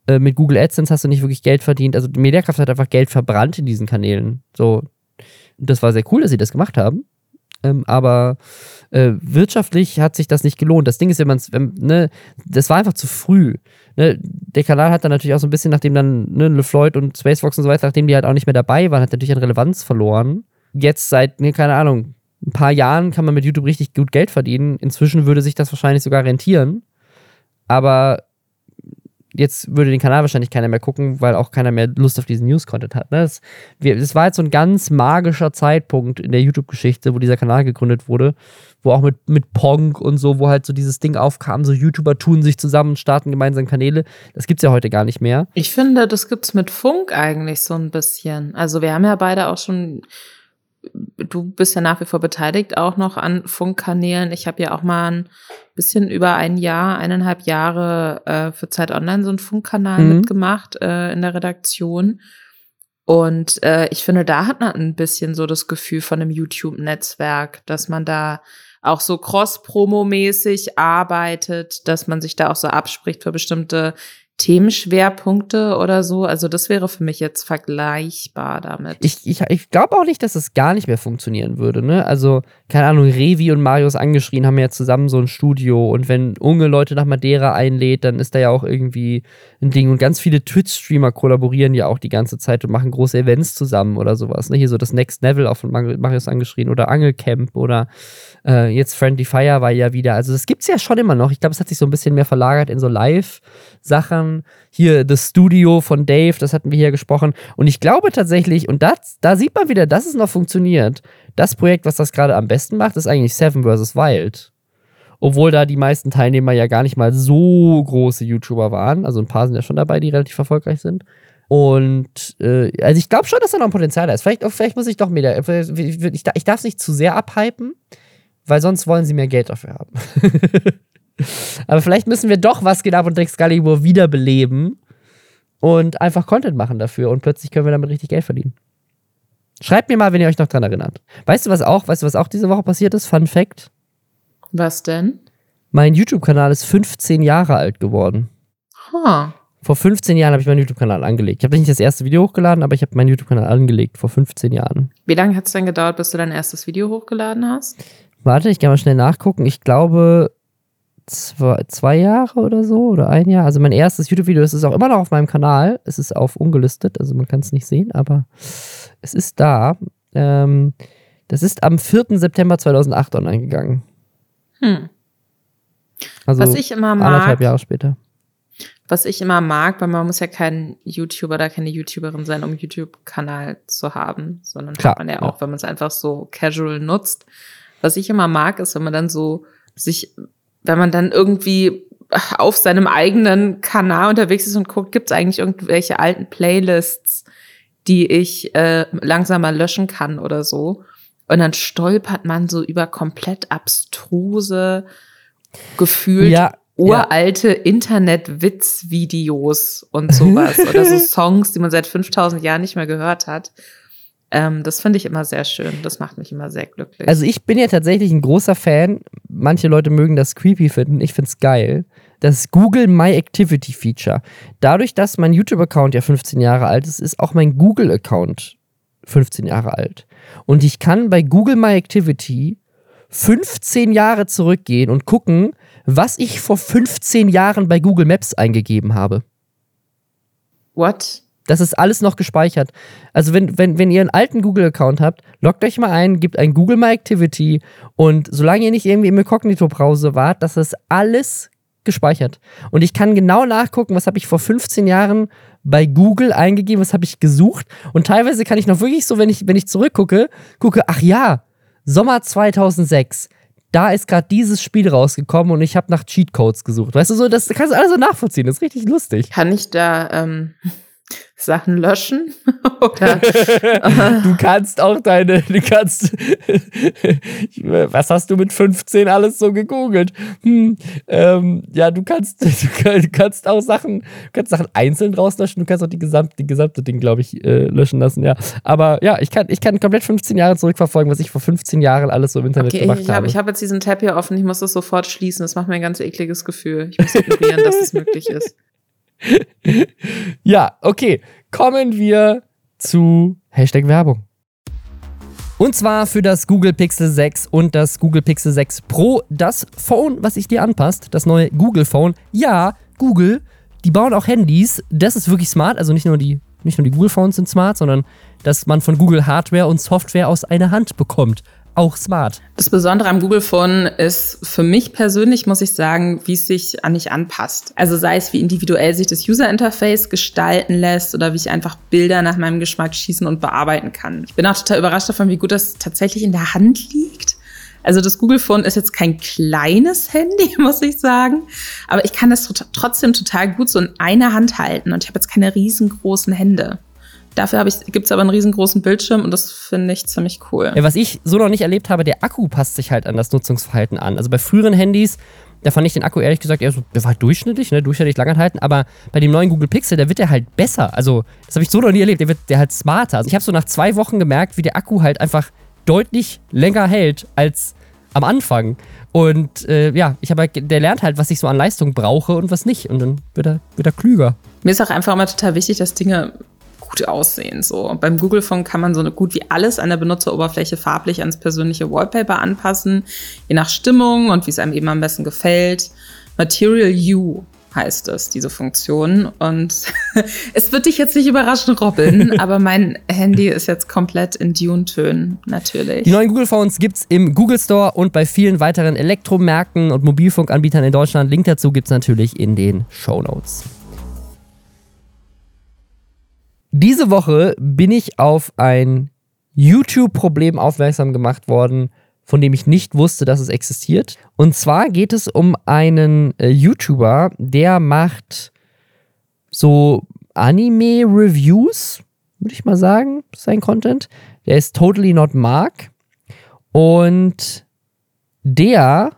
äh, mit Google AdSense hast du nicht wirklich Geld verdient. Also Mediakraft hat einfach Geld verbrannt in diesen Kanälen. So, das war sehr cool, dass sie das gemacht haben. Ähm, aber äh, wirtschaftlich hat sich das nicht gelohnt. Das Ding ist, wenn man es, ne, das war einfach zu früh. Ne? Der Kanal hat dann natürlich auch so ein bisschen, nachdem dann ne, LeFloid und Spacefox und so weiter, nachdem die halt auch nicht mehr dabei waren, hat natürlich an Relevanz verloren. Jetzt seit, ne, keine Ahnung, ein paar Jahren kann man mit YouTube richtig gut Geld verdienen. Inzwischen würde sich das wahrscheinlich sogar rentieren. Aber jetzt würde den Kanal wahrscheinlich keiner mehr gucken, weil auch keiner mehr Lust auf diesen News-Content hat. Ne? Das, wir, das war jetzt so ein ganz magischer Zeitpunkt in der YouTube-Geschichte, wo dieser Kanal gegründet wurde, wo auch mit, mit Pong und so, wo halt so dieses Ding aufkam, so YouTuber tun sich zusammen starten gemeinsam Kanäle. Das gibt's ja heute gar nicht mehr. Ich finde, das gibt's mit Funk eigentlich so ein bisschen. Also wir haben ja beide auch schon du bist ja nach wie vor beteiligt auch noch an Funkkanälen. Ich habe ja auch mal ein bisschen über ein Jahr, eineinhalb Jahre äh, für Zeit Online so einen Funkkanal Mhm. mitgemacht äh, in der Redaktion. Und äh, ich finde, da hat man ein bisschen so das Gefühl von einem YouTube-Netzwerk, dass man da auch so cross-promo-mäßig arbeitet, dass man sich da auch so abspricht für bestimmte Themenschwerpunkte oder so. Also das wäre für mich jetzt vergleichbar damit. Ich, ich, ich glaube auch nicht, dass es gar nicht mehr funktionieren würde. Ne? Also, keine Ahnung, Revi und Marius angeschrien haben ja zusammen so ein Studio. Und wenn Unge Leute nach Madeira einlädt, dann ist da ja auch irgendwie ein Ding. Und ganz viele Twitch-Streamer kollaborieren ja auch die ganze Zeit und machen große Events zusammen oder sowas. Ne? Hier so das Next Level auch von Mar- Marius angeschrien oder Angelcamp oder äh, jetzt Friendly Fire war ja wieder. Also, das gibt's ja schon immer noch. Ich glaube, es hat sich so ein bisschen mehr verlagert in so Live-Sachen. Hier das Studio von Dave, das hatten wir hier gesprochen. Und ich glaube tatsächlich, und das, da sieht man wieder, dass es noch funktioniert. Das Projekt, was das gerade am besten macht, ist eigentlich Seven vs. Wild. Obwohl da die meisten Teilnehmer ja gar nicht mal so große YouTuber waren. Also ein paar sind ja schon dabei, die relativ erfolgreich sind. Und äh, also ich glaube schon, dass da noch ein Potenzial da ist. Vielleicht, vielleicht muss ich doch mehr. Ich, ich darf es nicht zu sehr abhypen, weil sonst wollen sie mehr Geld dafür haben. Aber vielleicht müssen wir doch was geht ab und Excalibur wiederbeleben und einfach Content machen dafür und plötzlich können wir damit richtig Geld verdienen. Schreibt mir mal, wenn ihr euch noch dran erinnert. Weißt du, was auch, weißt du, was auch diese Woche passiert ist? Fun Fact. Was denn? Mein YouTube-Kanal ist 15 Jahre alt geworden. Huh. Vor 15 Jahren habe ich meinen YouTube-Kanal angelegt. Ich habe nicht das erste Video hochgeladen, aber ich habe meinen YouTube-Kanal angelegt vor 15 Jahren. Wie lange hat es denn gedauert, bis du dein erstes Video hochgeladen hast? Warte, ich kann mal schnell nachgucken. Ich glaube zwei, zwei Jahre oder so oder ein Jahr. Also mein erstes YouTube-Video, das ist auch immer noch auf meinem Kanal. Es ist auf ungelistet, also man kann es nicht sehen, aber es ist da. Ähm, das ist am 4. September 2008 online gegangen. Hm. Also Was ich immer anderthalb mag, Jahre später. was ich immer mag, weil man muss ja kein YouTuber oder keine YouTuberin sein, um YouTube-Kanal zu haben, sondern Klar, hat man ja ja. auch, wenn man es einfach so casual nutzt. Was ich immer mag, ist, wenn man dann so sich, wenn man dann irgendwie auf seinem eigenen Kanal unterwegs ist und guckt, gibt es eigentlich irgendwelche alten Playlists, die ich äh, langsam mal löschen kann oder so. Und dann stolpert man so über komplett abstruse, gefühlt Ja, uralte Internet-Witz-Videos und sowas oder so Songs, die man seit 5000 Jahren nicht mehr gehört hat. Ähm, das finde ich immer sehr schön. Das macht mich immer sehr glücklich. Also ich bin ja tatsächlich ein großer Fan. Manche Leute mögen das creepy finden. Ich find's geil. Das Google My Activity Feature. Dadurch, dass mein YouTube-Account ja 15 Jahre alt ist, ist auch mein Google-Account 15 Jahre alt. Und ich kann bei Google My Activity 15 Jahre zurückgehen und gucken, was ich vor 15 Jahren bei Google Maps eingegeben habe. What? Das ist alles noch gespeichert. Also wenn, wenn, wenn ihr einen alten Google-Account habt, loggt euch mal ein, gebt ein Google My Activity und solange ihr nicht irgendwie im Inkognito-Browser wart, das ist alles gespeichert. Und ich kann genau nachgucken, was habe ich vor 15 Jahren bei Google eingegeben, was habe ich gesucht. Und teilweise kann ich noch wirklich so, wenn ich, wenn ich zurückgucke, gucke, ach ja, Sommer 2006 da ist gerade dieses Spiel rausgekommen und ich habe nach Cheatcodes gesucht. Weißt du, so, das kannst du alles so nachvollziehen. Das ist richtig lustig. Kann ich da ähm, Sachen löschen? Oder, du kannst auch deine, du kannst, was hast du mit 15 alles so gegoogelt? Hm, ähm, ja, du kannst, du kannst auch Sachen, kannst Sachen einzeln rauslöschen, du kannst auch die gesamte, die gesamte Ding, glaube ich, äh, löschen lassen, ja. Aber ja, ich kann, ich kann komplett 15 Jahre zurückverfolgen, was ich vor 15 Jahren alles so im Internet okay, gemacht ich, ich habe. Ich habe jetzt diesen Tab hier offen, ich muss das sofort schließen, das macht mir ein ganz ekliges Gefühl. Ich muss ignorieren, dass das möglich ist. ja, okay. Kommen wir zu Hashtag Werbung. Und zwar für das Google Pixel 6 und das Google Pixel 6 Pro, das Phone, was sich dir anpasst, das neue Google Phone. Ja, Google, die bauen auch Handys. Das ist wirklich smart. Also nicht nur die, nicht nur die Google Phones sind smart, sondern dass man von Google Hardware und Software aus einer Hand bekommt auch smart. Das Besondere am Google Phone ist für mich persönlich, muss ich sagen, wie es sich an mich anpasst. Also sei es, wie individuell sich das User Interface gestalten lässt oder wie ich einfach Bilder nach meinem Geschmack schießen und bearbeiten kann. Ich bin auch total überrascht davon, wie gut das tatsächlich in der Hand liegt. Also das Google Phone ist jetzt kein kleines Handy, muss ich sagen, aber ich kann das trotzdem total gut so in einer Hand halten und ich habe jetzt keine riesengroßen Hände. Dafür gibt es aber einen riesengroßen Bildschirm und das finde ich ziemlich cool. Ja, was ich so noch nicht erlebt habe, der Akku passt sich halt an das Nutzungsverhalten an. Also bei früheren Handys, da fand ich den Akku ehrlich gesagt eher so, der war halt durchschnittlich, ne, durchschnittlich lang halten, aber bei dem neuen Google Pixel, der wird der halt besser. Also, das habe ich so noch nie erlebt, der wird der halt smarter. Also ich habe so nach zwei Wochen gemerkt, wie der Akku halt einfach deutlich länger hält als am Anfang. Und äh, ja, ich habe halt, der lernt halt, was ich so an Leistung brauche und was nicht. Und dann wird er, wird er klüger. Mir ist auch einfach immer total wichtig, dass Dinge gut aussehen. So beim Google Phone kann man so gut wie alles an der Benutzeroberfläche farblich ans persönliche Wallpaper anpassen, je nach Stimmung und wie es einem eben am besten gefällt. Material U heißt es, diese Funktion. Und es wird dich jetzt nicht überraschen, Robin, aber mein Handy ist jetzt komplett in Dune-Tönen, natürlich. Die neuen Google Phones gibt es im Google Store und bei vielen weiteren Elektromärkten und Mobilfunkanbietern in Deutschland. Link dazu gibt es natürlich in den Show Notes. Diese Woche bin ich auf ein YouTube-Problem aufmerksam gemacht worden, von dem ich nicht wusste, dass es existiert. Und zwar geht es um einen äh, YouTuber, der macht so Anime-Reviews, würde ich mal sagen, sein Content. Der ist Totally Not Mark. Und der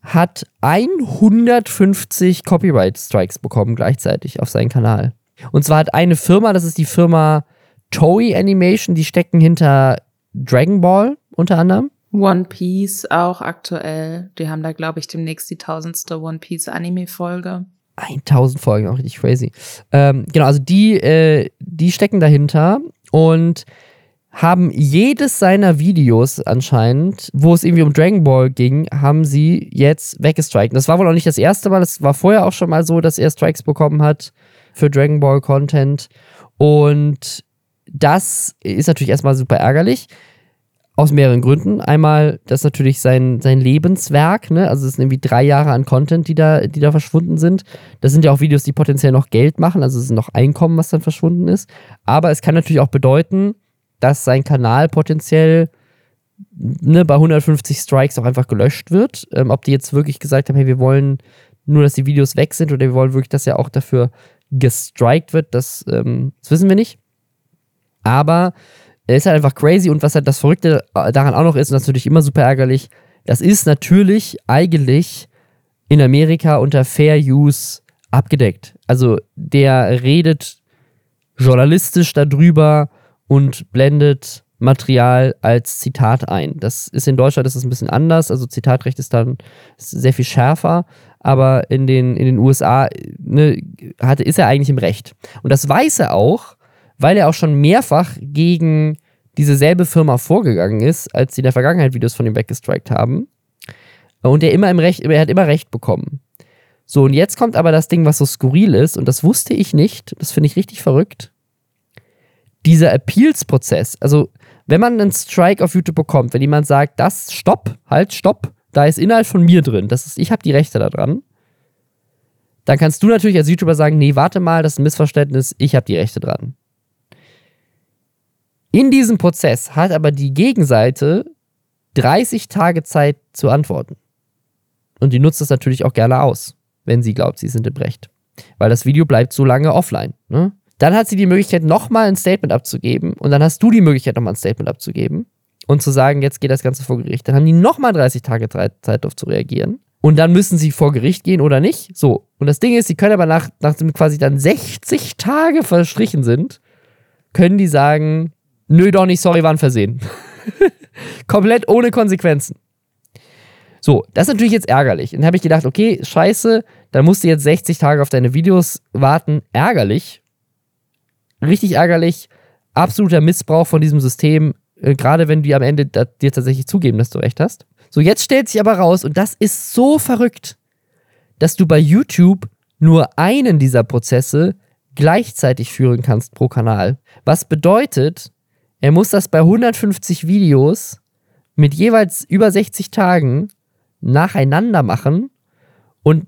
hat 150 Copyright Strikes bekommen gleichzeitig auf seinen Kanal. Und zwar hat eine Firma, das ist die Firma Toei Animation, die stecken hinter Dragon Ball unter anderem. One Piece auch aktuell. Die haben da, glaube ich, demnächst die tausendste One Piece Anime-Folge. 1000 Folgen, auch richtig crazy. Ähm, genau, also die, äh, die stecken dahinter und haben jedes seiner Videos anscheinend, wo es irgendwie um Dragon Ball ging, haben sie jetzt weggestrikt. Das war wohl auch nicht das erste Mal, das war vorher auch schon mal so, dass er Strikes bekommen hat für Dragon Ball Content. Und das ist natürlich erstmal super ärgerlich. Aus mehreren Gründen. Einmal, das ist natürlich sein, sein Lebenswerk, ne? Also es sind irgendwie drei Jahre an Content, die da, die da verschwunden sind. Das sind ja auch Videos, die potenziell noch Geld machen, also es ist noch Einkommen, was dann verschwunden ist. Aber es kann natürlich auch bedeuten, dass sein Kanal potenziell ne, bei 150 Strikes auch einfach gelöscht wird. Ähm, ob die jetzt wirklich gesagt haben, hey, wir wollen nur, dass die Videos weg sind oder wir wollen wirklich, dass er auch dafür gestrikt wird, das, ähm, das wissen wir nicht. Aber er ist halt einfach crazy und was halt das Verrückte daran auch noch ist, und das ist natürlich immer super ärgerlich, das ist natürlich eigentlich in Amerika unter Fair Use abgedeckt. Also der redet journalistisch darüber und blendet Material als Zitat ein. Das ist in Deutschland ist das ein bisschen anders. Also Zitatrecht ist dann sehr viel schärfer aber in den, in den USA ne, hat, ist er eigentlich im Recht. Und das weiß er auch, weil er auch schon mehrfach gegen diese selbe Firma vorgegangen ist, als sie in der Vergangenheit Videos von ihm weggestrikt haben. Und er immer im Recht, er hat immer Recht bekommen. So, und jetzt kommt aber das Ding, was so skurril ist, und das wusste ich nicht, das finde ich richtig verrückt. Dieser Appeals-Prozess, also wenn man einen Strike auf YouTube bekommt, wenn jemand sagt, das, stopp, halt, stopp, da ist Inhalt von mir drin. Das ist, ich habe die Rechte daran. dann kannst du natürlich als YouTuber sagen, nee, warte mal, das ist ein Missverständnis, ich habe die Rechte dran. In diesem Prozess hat aber die Gegenseite 30 Tage Zeit zu antworten. Und die nutzt das natürlich auch gerne aus, wenn sie glaubt, sie sind im Recht. Weil das Video bleibt so lange offline. Ne? Dann hat sie die Möglichkeit, nochmal ein Statement abzugeben. Und dann hast du die Möglichkeit, nochmal ein Statement abzugeben. Und zu sagen, jetzt geht das Ganze vor Gericht. Dann haben die nochmal 30 Tage Zeit darauf zu reagieren. Und dann müssen sie vor Gericht gehen oder nicht. So. Und das Ding ist, sie können aber nach, nachdem quasi dann 60 Tage verstrichen sind, können die sagen, nö, doch nicht, sorry, war ein Versehen. Komplett ohne Konsequenzen. So, das ist natürlich jetzt ärgerlich. dann habe ich gedacht, okay, scheiße, dann musst du jetzt 60 Tage auf deine Videos warten. Ärgerlich. Richtig ärgerlich. Absoluter Missbrauch von diesem System, äh, gerade wenn die am Ende dir tatsächlich zugeben, dass du recht hast. So, jetzt stellt sich aber raus, und das ist so verrückt, dass du bei YouTube nur einen dieser Prozesse gleichzeitig führen kannst pro Kanal. Was bedeutet, er muss das bei 150 Videos mit jeweils über 60 Tagen nacheinander machen. Und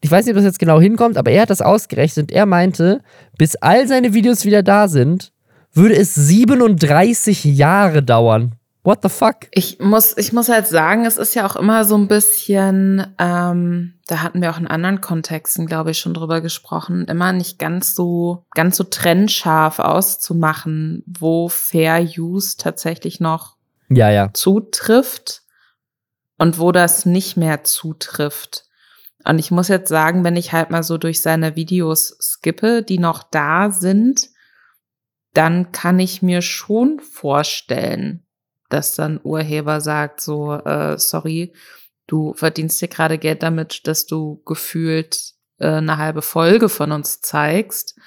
ich weiß nicht, ob das jetzt genau hinkommt, aber er hat das ausgerechnet. Er meinte, bis all seine Videos wieder da sind, würde es 37 Jahre dauern. What the fuck? Ich muss, ich muss halt sagen, es ist ja auch immer so ein bisschen, ähm, da hatten wir auch in anderen Kontexten, glaube ich, schon drüber gesprochen, immer nicht ganz so, ganz so trennscharf auszumachen, wo Fair Use tatsächlich noch ja, ja. zutrifft und wo das nicht mehr zutrifft. Und ich muss jetzt sagen, wenn ich halt mal so durch seine Videos skippe, die noch da sind, dann kann ich mir schon vorstellen, dass dann Urheber sagt so, äh, sorry, du verdienst dir gerade Geld damit, dass du gefühlt äh, eine halbe Folge von uns zeigst.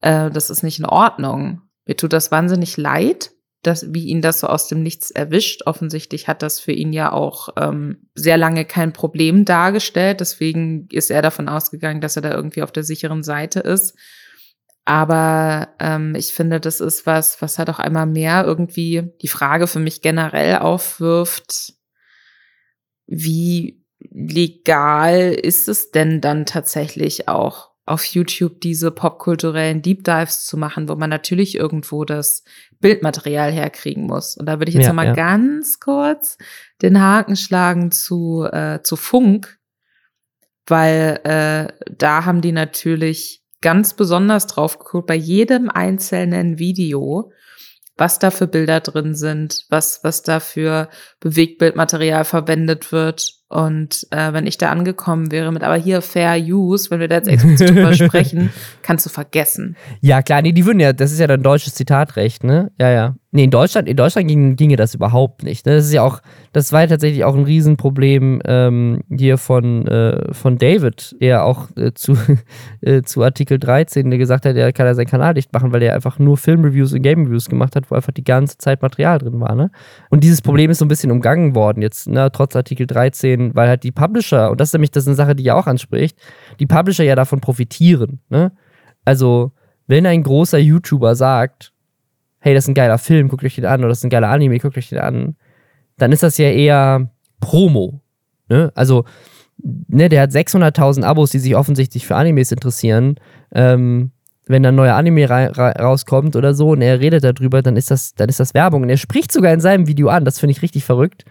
Äh, das ist nicht in Ordnung. Mir tut das wahnsinnig leid, dass, wie ihn das so aus dem Nichts erwischt. Offensichtlich hat das für ihn ja auch ähm, sehr lange kein Problem dargestellt. Deswegen ist er davon ausgegangen, dass er da irgendwie auf der sicheren Seite ist. Aber ähm, ich finde, das ist was, was halt auch einmal mehr irgendwie die Frage für mich generell aufwirft, wie legal ist es denn dann tatsächlich auch auf YouTube diese popkulturellen Deep Dives zu machen, wo man natürlich irgendwo das Bildmaterial herkriegen muss. Und da würde ich jetzt ja, noch mal ja. ganz kurz den Haken schlagen zu, äh, zu Funk, weil äh, da haben die natürlich ganz besonders drauf geguckt, bei jedem einzelnen Video, was da für Bilder drin sind, was, was da für Bewegtbildmaterial verwendet wird. Und äh, wenn ich da angekommen wäre mit, aber hier Fair Use, wenn wir da jetzt explizit drüber sprechen, kannst du vergessen. Ja, klar, nee, die würden ja, das ist ja dann deutsches Zitatrecht, ne? Ja, ja. Nee, in Deutschland, in Deutschland ging, ginge das überhaupt nicht. Ne? Das ist ja auch, das war ja tatsächlich auch ein Riesenproblem ähm, hier von, äh, von David, der auch äh, zu, äh, zu Artikel 13, der gesagt hat, er kann ja seinen Kanal dicht machen, weil er einfach nur Filmreviews und Game-Reviews gemacht hat, wo einfach die ganze Zeit Material drin war. Ne? Und dieses Problem ist so ein bisschen umgangen worden jetzt, ne? trotz Artikel 13, weil halt die Publisher, und das ist nämlich das ist eine Sache, die ja auch anspricht, die Publisher ja davon profitieren. Ne? Also, wenn ein großer YouTuber sagt, hey, das ist ein geiler Film, guckt euch den an, oder das ist ein geiler Anime, guckt euch den an, dann ist das ja eher Promo. Ne? Also, ne, der hat 600.000 Abos, die sich offensichtlich für Animes interessieren. Ähm, wenn da ein neuer Anime ra ra rauskommt oder so und er redet darüber, dann ist das, dann ist das Werbung. Und er spricht sogar in seinem Video an, das finde ich richtig verrückt,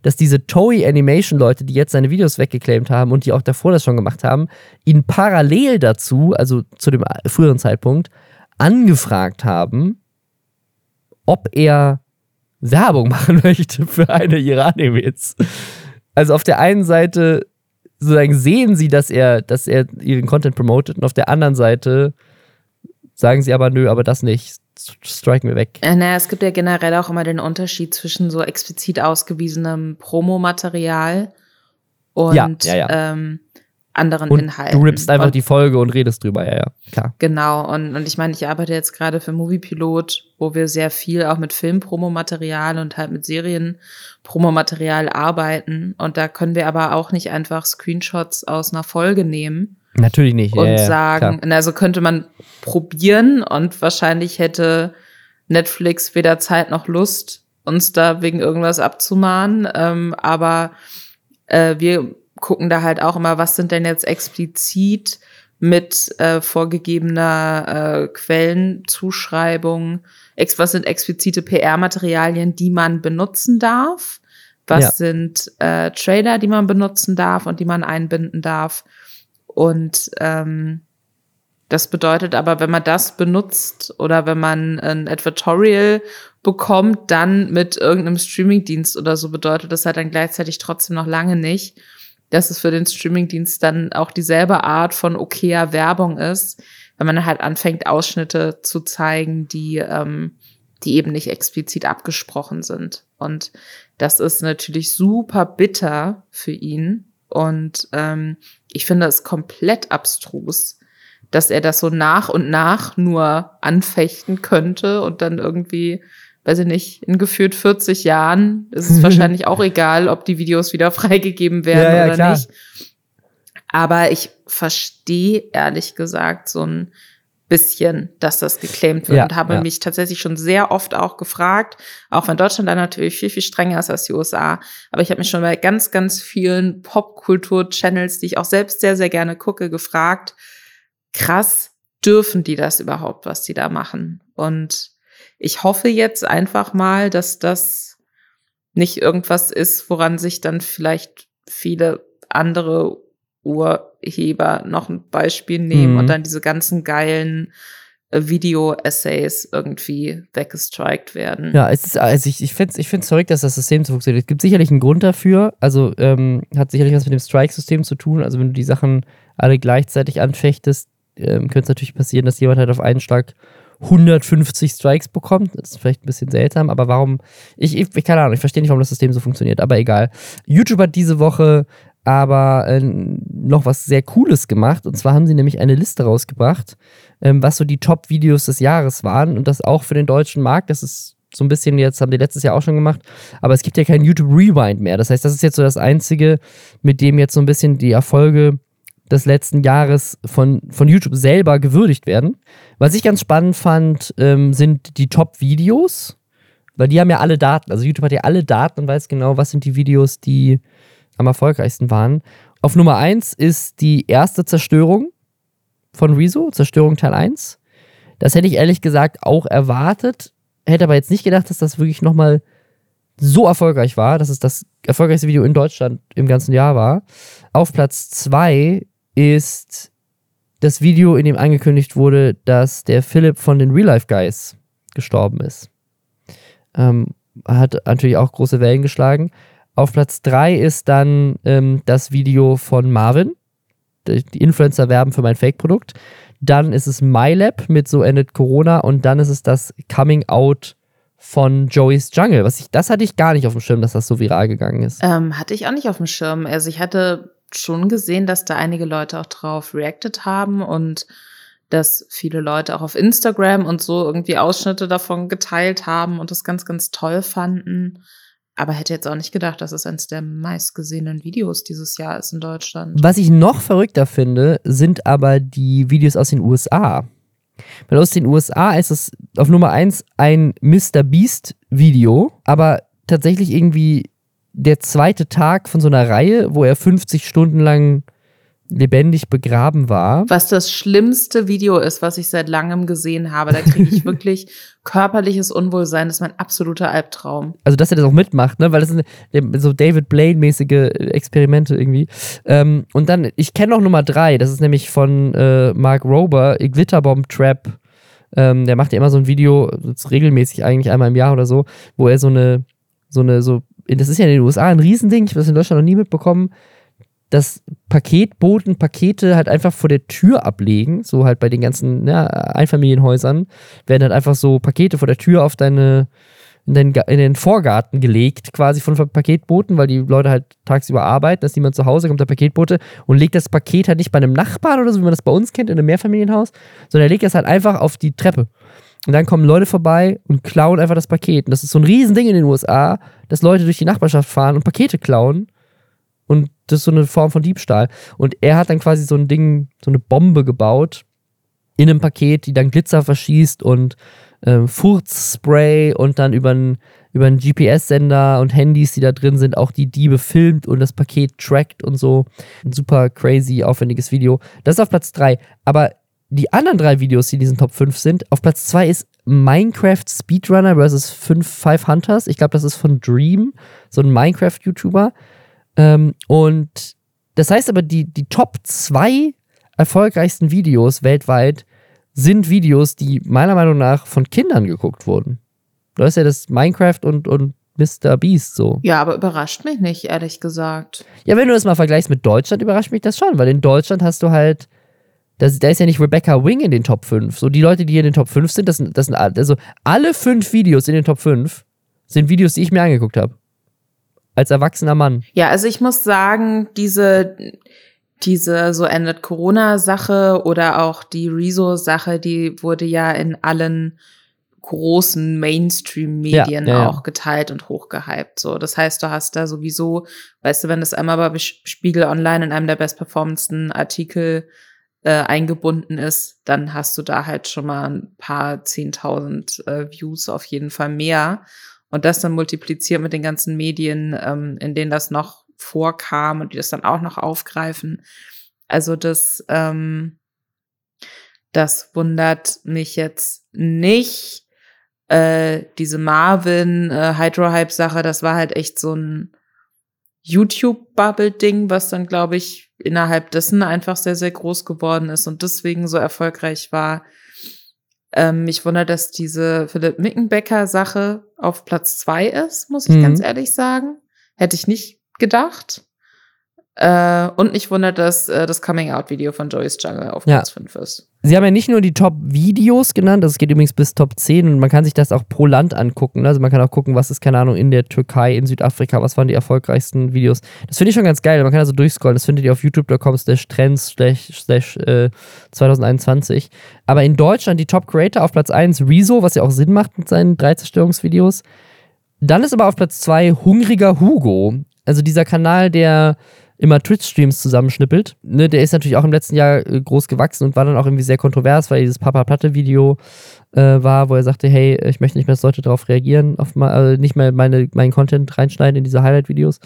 dass diese Toei Animation Leute, die jetzt seine Videos weggeclaimt haben und die auch davor das schon gemacht haben, ihn parallel dazu, also zu dem früheren Zeitpunkt, angefragt haben, ob er Werbung machen möchte für eine ihrer Animes. Also auf der einen Seite sozusagen sehen sie, dass er, dass er ihren Content promotet und auf der anderen Seite sagen sie aber, nö, aber das nicht. Striken wir weg. Äh, naja, es gibt ja generell auch immer den Unterschied zwischen so explizit ausgewiesenem Promomaterial und ja, ja, ja. Ähm, anderen und Inhalten. Du rippst einfach und, die Folge und redest drüber, ja, ja, klar. Genau, und, und ich meine, ich arbeite jetzt gerade für Moviepilot, wo wir sehr viel auch mit Filmpromomaterial und halt mit Serienpromomaterial arbeiten. Und da können wir aber auch nicht einfach Screenshots aus einer Folge nehmen. Natürlich nicht. Und ja, sagen, klar. also könnte man probieren und wahrscheinlich hätte Netflix weder Zeit noch Lust, uns da wegen irgendwas abzumahnen. Ähm, aber äh, wir gucken da halt auch immer, was sind denn jetzt explizit mit äh, vorgegebener äh, Quellenzuschreibung, ex was sind explizite PR-Materialien, die man benutzen darf, was ja. sind äh, Trailer, die man benutzen darf und die man einbinden darf. Und ähm, das bedeutet aber, wenn man das benutzt oder wenn man ein Advertorial bekommt, dann mit irgendeinem Streamingdienst oder so, bedeutet das halt dann gleichzeitig trotzdem noch lange nicht, dass es für den Streamingdienst dann auch dieselbe Art von okayer Werbung ist, wenn man halt anfängt, Ausschnitte zu zeigen, die, ähm, die eben nicht explizit abgesprochen sind. Und das ist natürlich super bitter für ihn. Und ähm, ich finde es komplett abstrus, dass er das so nach und nach nur anfechten könnte und dann irgendwie, weiß ich nicht, in gefühlt 40 Jahren ist es wahrscheinlich auch egal, ob die Videos wieder freigegeben werden ja, ja, oder klar. nicht. Aber ich verstehe ehrlich gesagt so ein bisschen, dass das geclaimed wird ja, und habe ja. mich tatsächlich schon sehr oft auch gefragt, auch wenn Deutschland da natürlich viel, viel strenger ist als die USA, aber ich habe mich schon bei ganz, ganz vielen Popkultur-Channels, die ich auch selbst sehr, sehr gerne gucke, gefragt, krass, dürfen die das überhaupt, was die da machen? Und ich hoffe jetzt einfach mal, dass das nicht irgendwas ist, woran sich dann vielleicht viele andere Urheber noch ein Beispiel nehmen mhm. und dann diese ganzen geilen äh, Video-Essays irgendwie weggestrikt werden. Ja, es ist, also ich, ich finde es ich find's verrückt, dass das System so funktioniert. Es gibt sicherlich einen Grund dafür. Also ähm, hat sicherlich was mit dem Strike-System zu tun. Also wenn du die Sachen alle gleichzeitig anfechtest, ähm, könnte es natürlich passieren, dass jemand halt auf einen Schlag 150 Strikes bekommt. Das ist vielleicht ein bisschen seltsam, aber warum? Ich, ich, ich keine Ahnung, ich verstehe nicht, warum das System so funktioniert, aber egal. YouTube hat diese Woche aber äh, noch was sehr Cooles gemacht. Und zwar haben sie nämlich eine Liste rausgebracht, ähm, was so die Top-Videos des Jahres waren. Und das auch für den deutschen Markt. Das ist so ein bisschen jetzt, haben die letztes Jahr auch schon gemacht. Aber es gibt ja kein YouTube Rewind mehr. Das heißt, das ist jetzt so das Einzige, mit dem jetzt so ein bisschen die Erfolge des letzten Jahres von, von YouTube selber gewürdigt werden. Was ich ganz spannend fand, ähm, sind die Top-Videos, weil die haben ja alle Daten. Also YouTube hat ja alle Daten und weiß genau, was sind die Videos, die am erfolgreichsten waren. Auf Nummer 1 ist die erste Zerstörung von Rezo, Zerstörung Teil 1. Das hätte ich ehrlich gesagt auch erwartet, hätte aber jetzt nicht gedacht, dass das wirklich nochmal so erfolgreich war, dass es das erfolgreichste Video in Deutschland im ganzen Jahr war. Auf Platz 2 ist das Video, in dem angekündigt wurde, dass der Philipp von den Real Life Guys gestorben ist. Ähm, hat natürlich auch große Wellen geschlagen. Auf Platz 3 ist dann ähm, das Video von Marvin. Die Influencer werben für mein Fake-Produkt. Dann ist es MyLab mit So endet Corona und dann ist es das Coming Out von Joey's Jungle. Was ich, das hatte ich gar nicht auf dem Schirm, dass das so viral gegangen ist. Ähm, hatte ich auch nicht auf dem Schirm. Also ich hatte schon gesehen, dass da einige Leute auch drauf reacted haben und dass viele Leute auch auf Instagram und so irgendwie Ausschnitte davon geteilt haben und das ganz, ganz toll fanden. Aber hätte jetzt auch nicht gedacht, dass es eines der meistgesehenen Videos dieses Jahr ist in Deutschland. Was ich noch verrückter finde, sind aber die Videos aus den USA. Weil aus den USA ist es auf Nummer 1 ein Mr. Beast Video, aber tatsächlich irgendwie der zweite Tag von so einer Reihe, wo er 50 Stunden lang lebendig begraben war. Was das schlimmste Video ist, was ich seit langem gesehen habe. Da kriege ich wirklich körperliches Unwohlsein. Das ist mein absoluter Albtraum. Also, dass er das auch mitmacht, ne? Weil das sind so David Blaine-mäßige Experimente irgendwie. Ähm, und dann, ich kenne noch Nummer drei. Das ist nämlich von äh, Mark Rober, Glitterbomb Trap. Ähm, der macht ja immer so ein Video, regelmäßig eigentlich einmal im Jahr oder so, wo er so eine, so eine, so das ist ja in den USA ein Riesending, ich habe das in Deutschland noch nie mitbekommen, dass Paketboten Pakete halt einfach vor der Tür ablegen, so halt bei den ganzen ja, Einfamilienhäusern, werden halt einfach so Pakete vor der Tür auf deine, in den, in den Vorgarten gelegt, quasi von Paketboten, weil die Leute halt tagsüber arbeiten, dass niemand zu Hause kommt, der Paketbote und legt das Paket halt nicht bei einem Nachbarn oder so, wie man das bei uns kennt, in einem Mehrfamilienhaus, sondern er legt das halt einfach auf die Treppe. Und dann kommen Leute vorbei und klauen einfach das Paket. Und das ist so ein Riesending in den USA, dass Leute durch die Nachbarschaft fahren und Pakete klauen. Und das ist so eine Form von Diebstahl. Und er hat dann quasi so ein Ding, so eine Bombe gebaut in einem Paket, die dann Glitzer verschießt und äh, Furzspray und dann über ein über einen GPS-Sender und Handys, die da drin sind, auch die Diebe filmt und das Paket trackt und so. Ein super crazy, aufwendiges Video. Das ist auf Platz 3. Aber die anderen drei Videos, die in diesen Top 5 sind, auf Platz 2 ist Minecraft Speedrunner vs. 5 Five Hunters. Ich glaube, das ist von Dream, so ein Minecraft-YouTuber. Ähm, und das heißt aber, die, die Top 2 erfolgreichsten Videos weltweit sind Videos, die meiner Meinung nach von Kindern geguckt wurden. Du hast ja das Minecraft und, und Mr. Beast so. Ja, aber überrascht mich nicht, ehrlich gesagt. Ja, wenn du das mal vergleichst mit Deutschland, überrascht mich das schon, weil in Deutschland hast du halt, das, da ist ja nicht Rebecca Wing in den Top 5. So, die Leute, die hier in den Top 5 sind, das sind, das sind also alle fünf Videos in den Top 5 sind Videos, die ich mir angeguckt habe. Als erwachsener Mann. Ja, also ich muss sagen, diese, diese so endet Corona-Sache oder auch die Rezo-Sache, die wurde ja in allen großen Mainstream-Medien Ja, ja, ja. auch geteilt und hochgehypt. So, das heißt, du hast da sowieso, weißt du, wenn das einmal bei Spiegel Online in einem der bestperformendsten Artikel äh, eingebunden ist, dann hast du da halt schon mal ein paar zehntausend äh, Views auf jeden Fall mehr. Und das dann multipliziert mit den ganzen Medien, ähm, in denen das noch vorkam und die das dann auch noch aufgreifen. Also das, ähm, das wundert mich jetzt nicht. Äh, diese Marvin äh, Hydro-Hype-Sache, das war halt echt so ein YouTube-Bubble-Ding, was dann, glaube ich, innerhalb dessen einfach sehr, sehr groß geworden ist und deswegen so erfolgreich war. Ähm, mich wundert, dass diese Philipp Mickenbecker-Sache auf Platz zwei ist, muss ich Mhm. ganz ehrlich sagen. Hätte ich nicht gedacht. Äh, und mich wundert, dass äh, das Coming-out-Video von Joyce Jungle auf Ja. Platz fünf ist. Sie haben ja nicht nur die Top-Videos genannt, das geht übrigens bis Top 10 und man kann sich das auch pro Land angucken. ne? Also man kann auch gucken, was ist, keine Ahnung, in der Türkei, in Südafrika, was waren die erfolgreichsten Videos. Das finde ich schon ganz geil, man kann also durchscrollen. Das findet ihr auf youtube.com slash trends slash, slash äh, 2021. Aber in Deutschland die Top-Creator auf Platz 1 Rezo, was ja auch Sinn macht mit seinen drei Zerstörungsvideos. Dann ist aber auf Platz 2 Hungriger Hugo. Also dieser Kanal, der immer Twitch-Streams zusammenschnippelt. Ne, der ist natürlich auch im letzten Jahr äh, groß gewachsen und war dann auch irgendwie sehr kontrovers, weil dieses Papa-Platte-Video äh, war, wo er sagte, hey, ich möchte nicht mehr, dass Leute darauf reagieren, auf äh, nicht mehr meine, meinen Content reinschneiden in diese Highlight-Videos.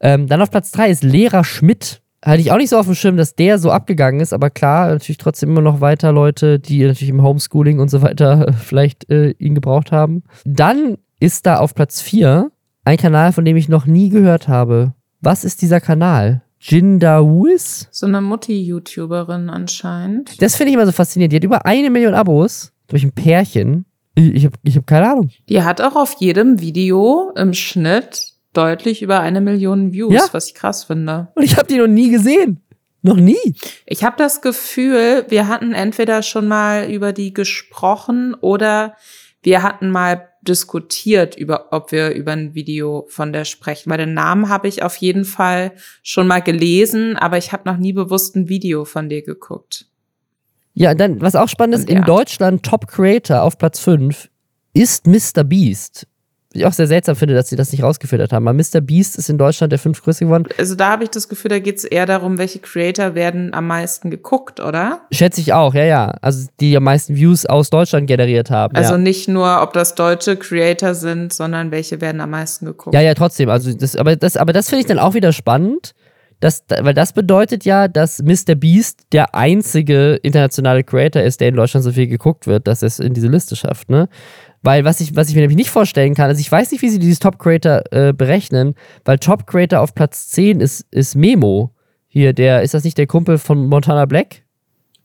Ähm, dann auf Platz 3 ist Lehrer Schmidt. Hatte ich auch nicht so auf dem Schirm, dass der so abgegangen ist, aber klar, natürlich trotzdem immer noch weiter Leute, die natürlich im Homeschooling und so weiter äh, vielleicht äh, ihn gebraucht haben. Dann ist da auf Platz 4 ein Kanal, von dem ich noch nie gehört habe. Was ist dieser Kanal? Jindawis? So eine Mutti-YouTuberin anscheinend. Das finde ich immer so faszinierend. Die hat über eine Million Abos. Durch ein Pärchen. Ich, ich habe ich hab keine Ahnung. Die hat auch auf jedem Video im Schnitt deutlich über eine Million Views, Ja. was ich krass finde. Und ich habe die noch nie gesehen. Noch nie. Ich habe das Gefühl, wir hatten entweder schon mal über die gesprochen oder wir hatten mal diskutiert über, ob wir über ein Video von der sprechen. Weil den Namen habe ich auf jeden Fall schon mal gelesen, aber ich habe noch nie bewusst ein Video von dir geguckt. Ja, dann, was auch spannend ist, in Deutschland Top Creator auf Platz 5 ist Mr. Beast. Ich auch sehr seltsam finde, dass sie das nicht rausgefiltert haben. Aber Mr. Beast ist in Deutschland der fünftgrößte geworden. Also da habe ich das Gefühl, da geht es eher darum, welche Creator werden am meisten geguckt, oder? Schätze ich auch, ja, ja. Also die am meisten Views aus Deutschland generiert haben. Also ja. nicht nur, ob das deutsche Creator sind, sondern welche werden am meisten geguckt. Ja, ja, trotzdem. Also das, aber das, aber das finde ich dann auch wieder spannend, dass, weil das bedeutet ja, dass Mr. Beast der einzige internationale Creator ist, der in Deutschland so viel geguckt wird, dass es in diese Liste schafft, ne? Weil was ich, was ich mir nämlich nicht vorstellen kann, also ich weiß nicht, wie sie dieses Top Creator äh, berechnen, weil Top Creator auf Platz 10 ist, ist Memo. Hier, der, ist das nicht der Kumpel von Montana Black?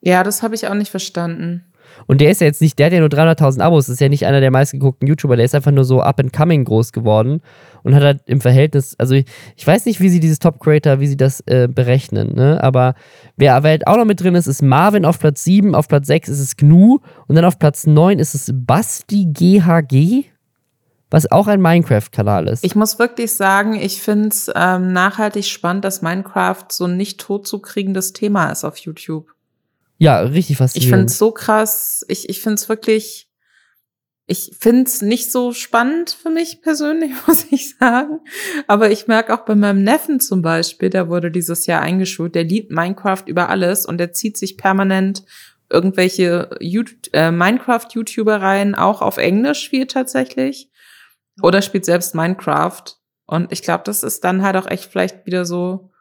Ja, das habe ich auch nicht verstanden. Und der ist ja jetzt nicht, der hat ja nur 300.000 Abos, ist ja nicht einer der meistgeguckten YouTuber, der ist einfach nur so up and coming groß geworden und hat halt im Verhältnis, also ich, ich weiß nicht, wie sie dieses Top Creator, wie sie das äh, berechnen, ne? aber wer aber halt auch noch mit drin ist, ist Marvin auf Platz 7, auf Platz 6 ist es Gnu und dann auf Platz 9 ist es Basti GHG, was auch ein Minecraft-Kanal ist. Ich muss wirklich sagen, ich finde es ähm, nachhaltig spannend, dass Minecraft so ein nicht totzukriegendes Thema ist auf YouTube. Ja, richtig Ich finde faszinierend. es so krass. Ich, ich finde es wirklich, ich finde es nicht so spannend für mich persönlich, muss ich sagen. Aber ich merke auch bei meinem Neffen zum Beispiel, der wurde dieses Jahr eingeschult, der liebt Minecraft über alles und der zieht sich permanent irgendwelche äh, Minecraft-YouTuber rein, auch auf Englisch viel tatsächlich. Oder spielt selbst Minecraft. Und ich glaube, das ist dann halt auch echt vielleicht wieder so,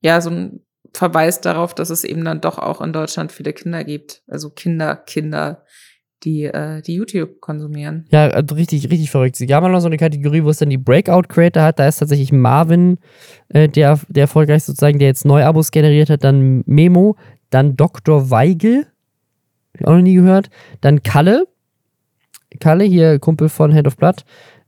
ja, so ein Verweis darauf, dass es eben dann doch auch in Deutschland viele Kinder gibt. Also Kinder, Kinder, die, äh, die YouTube konsumieren. Ja, also richtig, richtig verrückt. Sie haben noch so eine Kategorie, wo es dann die Breakout-Creator hat. Da ist tatsächlich Marvin, äh, der, der erfolgreich sozusagen, der jetzt Neuabos generiert hat. Dann Memo, dann Dr. Weigel, auch noch nie gehört. Dann Kalle, Kalle, hier Kumpel von Head of Blood.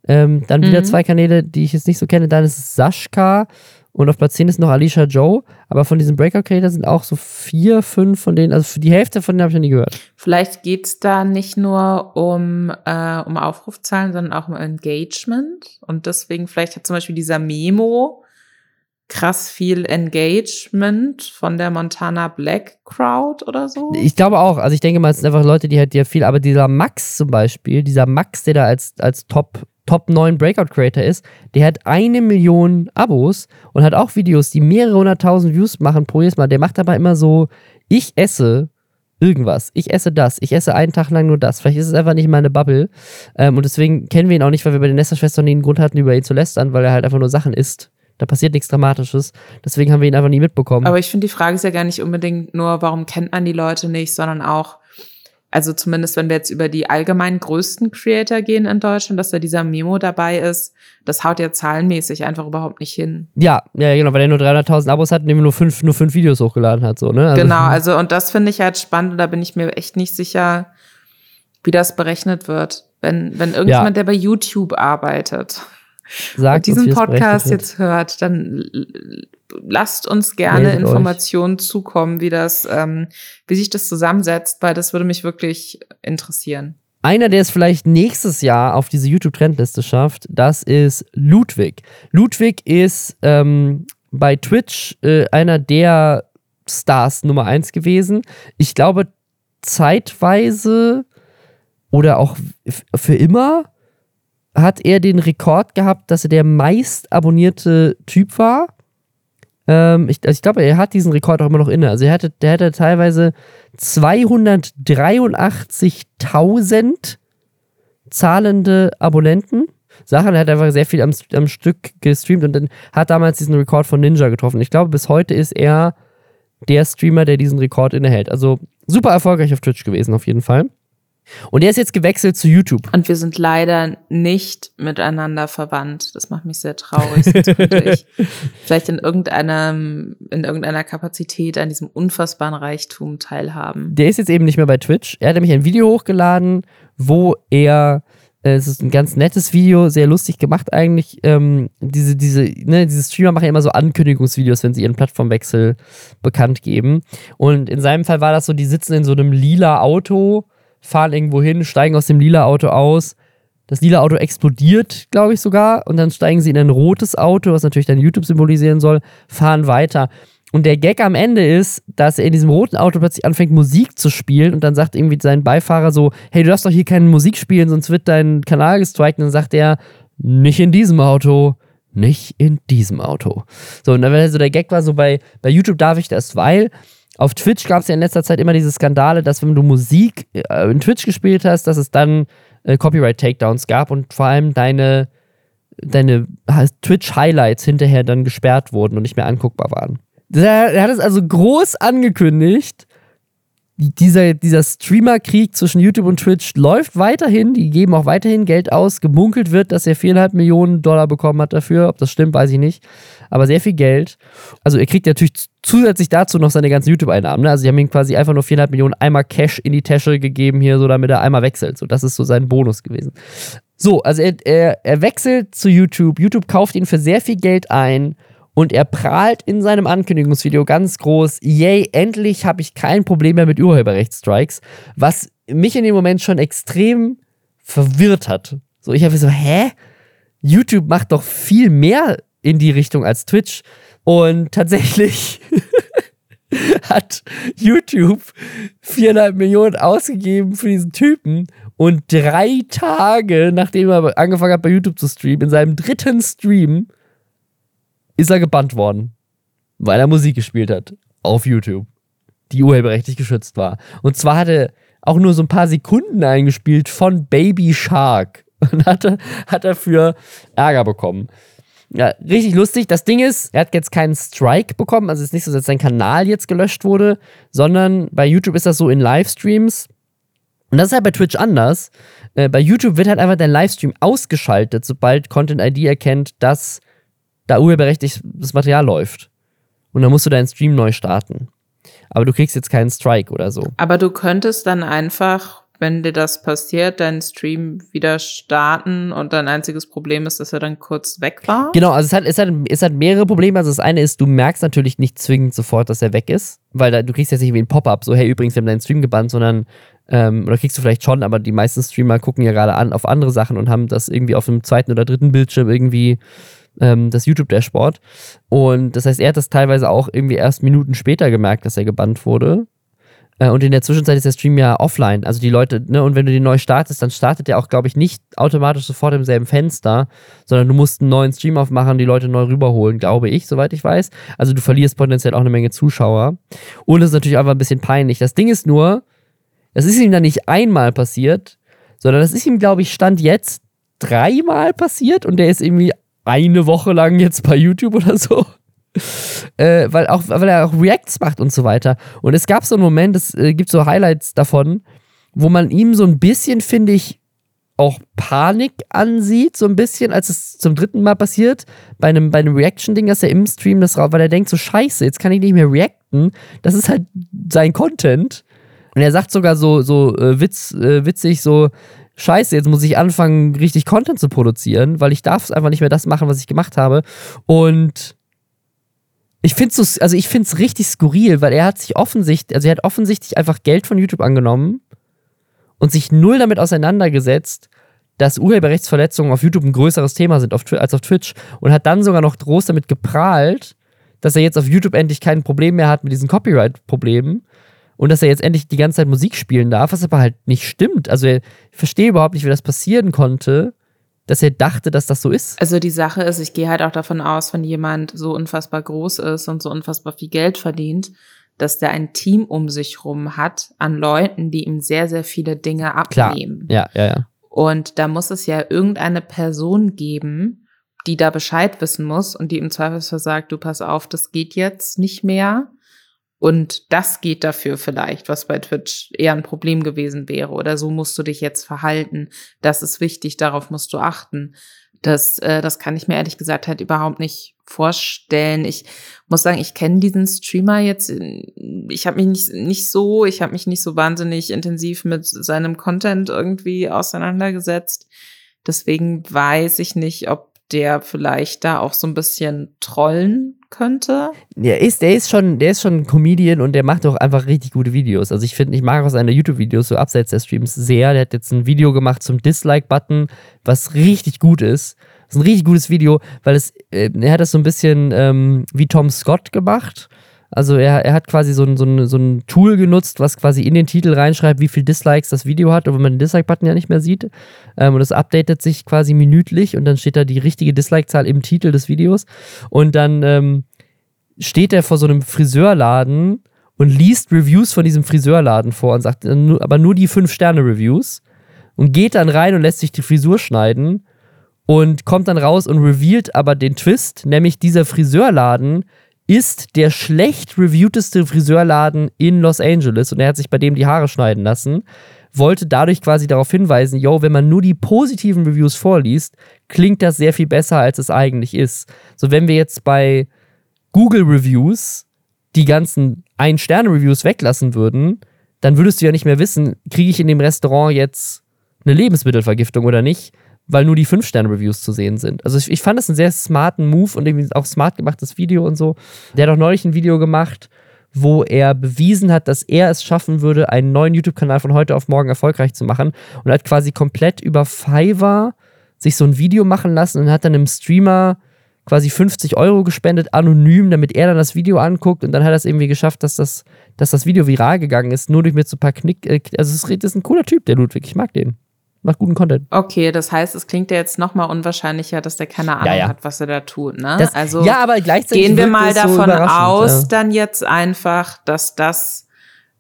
Ähm, dann wieder Mhm. zwei Kanäle, die ich jetzt nicht so kenne. Dann ist es Sashka und auf Platz 10 ist noch Alicia Joe. Aber von diesen Breakout-Creator sind auch so vier, fünf von denen, also für die Hälfte von denen habe ich noch nie gehört. Vielleicht geht's da nicht nur um, äh, um Aufrufzahlen, sondern auch um Engagement. Und deswegen vielleicht hat zum Beispiel dieser Memo krass viel Engagement von der Montana Black Crowd oder so. Ich glaube auch. Also ich denke mal, es sind einfach Leute, die halt ja viel, aber dieser Max zum Beispiel, dieser Max, der da als, als Top, Top 9 Breakout Creator ist, der hat eine Million Abos und hat auch Videos, die mehrere hunderttausend Views machen pro jedes Mal. Der macht aber immer so, ich esse irgendwas. Ich esse das. Ich esse einen Tag lang nur das. Vielleicht ist es einfach nicht meine Bubble. Ähm, und deswegen kennen wir ihn auch nicht, weil wir bei den Nesterschwestern nie einen Grund hatten, über ihn zu lästern, weil er halt einfach nur Sachen isst. Da passiert nichts Dramatisches. Deswegen haben wir ihn einfach nie mitbekommen. Aber ich finde, die Frage ist ja gar nicht unbedingt nur, warum kennt man die Leute nicht, sondern auch, also zumindest wenn wir jetzt über die allgemein größten Creator gehen in Deutschland, dass da dieser Memo dabei ist, das haut ja zahlenmäßig einfach überhaupt nicht hin. Ja, ja, genau, weil er nur 300.000 Abos hat und eben nur fünf, nur fünf Videos hochgeladen hat, so, ne? Also- genau, also und das finde ich halt spannend und da bin ich mir echt nicht sicher, wie das berechnet wird. Wenn, wenn irgendjemand, der bei YouTube arbeitet, sagt und diesen es Podcast jetzt hört, dann lasst uns gerne Meldet euch. Informationen zukommen, wie das, ähm, wie sich das zusammensetzt, weil das würde mich wirklich interessieren. Einer, der es vielleicht nächstes Jahr auf diese YouTube-Trendliste schafft, das ist Ludwig. Ludwig ist ähm, bei Twitch äh, einer der Stars Nummer eins gewesen. Ich glaube, zeitweise oder auch für immer hat er den Rekord gehabt, dass er der meist abonnierte Typ war. Ähm, ich, also ich glaube, er hat diesen Rekord auch immer noch inne. Also er hatte, der hatte teilweise 283.000 zahlende Abonnenten. Sachen, er hat einfach sehr viel am, am Stück gestreamt und dann hat damals diesen Rekord von Ninja getroffen. Ich glaube, bis heute ist er der Streamer, der diesen Rekord innehält. Also super erfolgreich auf Twitch gewesen, auf jeden Fall. Und er ist jetzt gewechselt zu YouTube. Und wir sind leider nicht miteinander verwandt. Das macht mich sehr traurig. Sonst könnte ich vielleicht in irgendeinem, in irgendeiner Kapazität an diesem unfassbaren Reichtum teilhaben. Der ist jetzt eben nicht mehr bei Twitch. Er hat nämlich ein Video hochgeladen, wo er, äh, es ist ein ganz nettes Video, sehr lustig gemacht eigentlich. Ähm, diese, diese, ne, diese Streamer machen ja immer so Ankündigungsvideos, wenn sie ihren Plattformwechsel bekannt geben. Und in seinem Fall war das so, die sitzen in so einem lila Auto, fahren irgendwo hin, steigen aus dem lila Auto aus. Das lila Auto explodiert, glaube ich sogar, und dann steigen sie in ein rotes Auto, was natürlich dann YouTube symbolisieren soll, fahren weiter. Und der Gag am Ende ist, dass er in diesem roten Auto plötzlich anfängt, Musik zu spielen und dann sagt irgendwie sein Beifahrer so, hey, du darfst doch hier keine Musik spielen, sonst wird dein Kanal gestrikt. Und dann sagt er, nicht in diesem Auto, nicht in diesem Auto. So, und dann war so der Gag war so, bei, bei YouTube darf ich das, weil auf Twitch gab es ja in letzter Zeit immer diese Skandale, dass wenn du Musik äh, in Twitch gespielt hast, dass es dann äh, Copyright-Takedowns gab und vor allem deine, deine Twitch-Highlights hinterher dann gesperrt wurden und nicht mehr anguckbar waren. Der hat es also groß angekündigt. Dieser, dieser Streamer-Krieg zwischen YouTube und Twitch läuft weiterhin. Die geben auch weiterhin Geld aus. Gemunkelt wird, dass er viereinhalb Millionen Dollar bekommen hat dafür. Ob das stimmt, weiß ich nicht. Aber sehr viel Geld. Also er kriegt natürlich zusätzlich dazu noch seine ganzen YouTube-Einnahmen. Ne? Also die haben ihm quasi einfach nur viereinhalb Millionen einmal Cash in die Tasche gegeben hier, so damit er einmal wechselt. So, das ist so sein Bonus gewesen. So, also er, er, er wechselt zu YouTube. YouTube kauft ihn für sehr viel Geld ein. Und er prahlt in seinem Ankündigungsvideo ganz groß, yay, endlich habe ich kein Problem mehr mit Urheberrechtsstrikes, was mich in dem Moment schon extrem verwirrt hat. So, ich habe so, hä? YouTube macht doch viel mehr in die Richtung als Twitch. Und tatsächlich hat YouTube viereinhalb Millionen ausgegeben für diesen Typen. Und drei Tage, nachdem er angefangen hat, bei YouTube zu streamen, in seinem dritten Stream, ist er gebannt worden, weil er Musik gespielt hat auf YouTube, die urheberrechtlich geschützt war. Und zwar hat er auch nur so ein paar Sekunden eingespielt von Baby Shark und hat, hat dafür Ärger bekommen. Ja, richtig lustig. Das Ding ist, er hat jetzt keinen Strike bekommen. Also es ist nicht so, dass sein Kanal jetzt gelöscht wurde, sondern bei YouTube ist das so in Livestreams. Und das ist halt bei Twitch anders. Äh, bei YouTube wird halt einfach dein Livestream ausgeschaltet, sobald Content ID erkennt, dass da urheberrechtliches Material läuft. Und dann musst du deinen Stream neu starten. Aber du kriegst jetzt keinen Strike oder so. Aber du könntest dann einfach wenn dir das passiert, deinen Stream wieder starten und dein einziges Problem ist, dass er dann kurz weg war? Genau, also es hat, es hat, es hat mehrere Probleme. Also das eine ist, du merkst natürlich nicht zwingend sofort, dass er weg ist, weil da, du kriegst jetzt nicht wie ein Pop-up, so hey, übrigens, wir haben deinen Stream gebannt, sondern ähm, oder kriegst du vielleicht schon, aber die meisten Streamer gucken ja gerade an auf andere Sachen und haben das irgendwie auf dem zweiten oder dritten Bildschirm irgendwie ähm, das YouTube-Dashboard. Und das heißt, er hat das teilweise auch irgendwie erst Minuten später gemerkt, dass er gebannt wurde. Äh, und in der Zwischenzeit ist der Stream ja offline. Also die Leute, ne, und wenn du den neu startest, dann startet der auch, glaube ich, nicht automatisch sofort im selben Fenster, sondern du musst einen neuen Stream aufmachen, die Leute neu rüberholen, glaube ich, soweit ich weiß. Also du verlierst potenziell auch eine Menge Zuschauer. Und es ist natürlich einfach ein bisschen peinlich. Das Ding ist nur, das ist ihm dann nicht einmal passiert, sondern das ist ihm, glaube ich, Stand jetzt dreimal passiert und der ist irgendwie eine Woche lang jetzt bei YouTube oder so äh, weil, auch, weil er auch Reacts macht und so weiter. Und es gab so einen Moment, es äh, gibt so Highlights davon, wo man ihm so ein bisschen, finde ich, auch Panik ansieht, so ein bisschen, als es zum dritten Mal passiert, bei einem, bei einem Reaction-Ding, dass er im Stream das raus, weil er denkt, so scheiße, jetzt kann ich nicht mehr reacten. Das ist halt sein Content. Und er sagt sogar so, so äh, witz, äh, witzig, so, scheiße, jetzt muss ich anfangen, richtig Content zu produzieren, weil ich darf einfach nicht mehr das machen, was ich gemacht habe. Und ich finde es so, also es richtig skurril, weil er hat sich offensichtlich, also er hat offensichtlich einfach Geld von YouTube angenommen und sich null damit auseinandergesetzt, dass Urheberrechtsverletzungen auf YouTube ein größeres Thema sind als auf Twitch und hat dann sogar noch groß damit geprahlt, dass er jetzt auf YouTube endlich kein Problem mehr hat mit diesen Copyright-Problemen und dass er jetzt endlich die ganze Zeit Musik spielen darf, was aber halt nicht stimmt. Also ich verstehe überhaupt nicht, wie das passieren konnte, dass er dachte, dass das so ist? Also die Sache ist, ich gehe halt auch davon aus, wenn jemand so unfassbar groß ist und so unfassbar viel Geld verdient, dass der ein Team um sich rum hat an Leuten, die ihm sehr, sehr viele Dinge abnehmen. Klar. Ja, ja, ja. Und da muss es ja irgendeine Person geben, die da Bescheid wissen muss und die im Zweifelsfall sagt, du pass auf, das geht jetzt nicht mehr. Und das geht dafür vielleicht, was bei Twitch eher ein Problem gewesen wäre. Oder so musst du dich jetzt verhalten. Das ist wichtig, darauf musst du achten. Das, äh, das kann ich mir ehrlich gesagt halt überhaupt nicht vorstellen. Ich muss sagen, ich kenne diesen Streamer jetzt. Ich habe mich nicht, nicht so, ich habe mich nicht so wahnsinnig intensiv mit seinem Content irgendwie auseinandergesetzt. Deswegen weiß ich nicht, ob der vielleicht da auch so ein bisschen trollen könnte. Der ist, der ist schon, der ist schon ein Comedian und der macht auch einfach richtig gute Videos. Also ich finde, ich mag auch seine YouTube-Videos so abseits der Streams sehr. Der hat jetzt ein Video gemacht zum Dislike-Button, was richtig gut ist. Das ist ein richtig gutes Video, weil es, äh, er hat das so ein bisschen ähm, wie Tom Scott gemacht. Also er, er hat quasi so ein, so, ein, so ein Tool genutzt, was quasi in den Titel reinschreibt, wie viel Dislikes das Video hat, obwohl man den Dislike-Button ja nicht mehr sieht. Ähm, und das updatet sich quasi minütlich und dann steht da die richtige Dislike-Zahl im Titel des Videos. Und dann ähm, steht er vor so einem Friseurladen und liest Reviews von diesem Friseurladen vor und sagt, äh, aber nur die 5-Sterne-Reviews. Und geht dann rein und lässt sich die Frisur schneiden und kommt dann raus und revealt aber den Twist, nämlich dieser Friseurladen ist der schlecht reviewteste Friseurladen in Los Angeles und er hat sich bei dem die Haare schneiden lassen. Wollte dadurch quasi darauf hinweisen, yo, wenn man nur die positiven Reviews vorliest, klingt das sehr viel besser, als es eigentlich ist. So, wenn wir jetzt bei Google Reviews die ganzen Ein-Sterne-Reviews weglassen würden, dann würdest du ja nicht mehr wissen, kriege ich in dem Restaurant jetzt eine Lebensmittelvergiftung oder nicht, weil nur die 5-Sterne-Reviews zu sehen sind. Also ich, ich fand das einen sehr smarten Move und irgendwie auch smart gemachtes Video und so. Der hat auch neulich ein Video gemacht, wo er bewiesen hat, dass er es schaffen würde, einen neuen YouTube-Kanal von heute auf morgen erfolgreich zu machen und hat quasi komplett über Fiverr sich so ein Video machen lassen und hat dann einem Streamer quasi 50 Euro gespendet, anonym, damit er dann das Video anguckt und dann hat er es irgendwie geschafft, dass das, dass das Video viral gegangen ist, nur durch mit so ein paar Knick. Äh, also, es ist ein cooler Typ, der Ludwig. Ich mag den macht guten Content. Okay, das heißt, es klingt ja jetzt noch mal unwahrscheinlicher, dass der keine Ahnung ja, ja. hat, was er da tut. Ne? Das, also ja, aber gleichzeitig gehen wir mal davon so aus, ja. dann jetzt einfach, dass das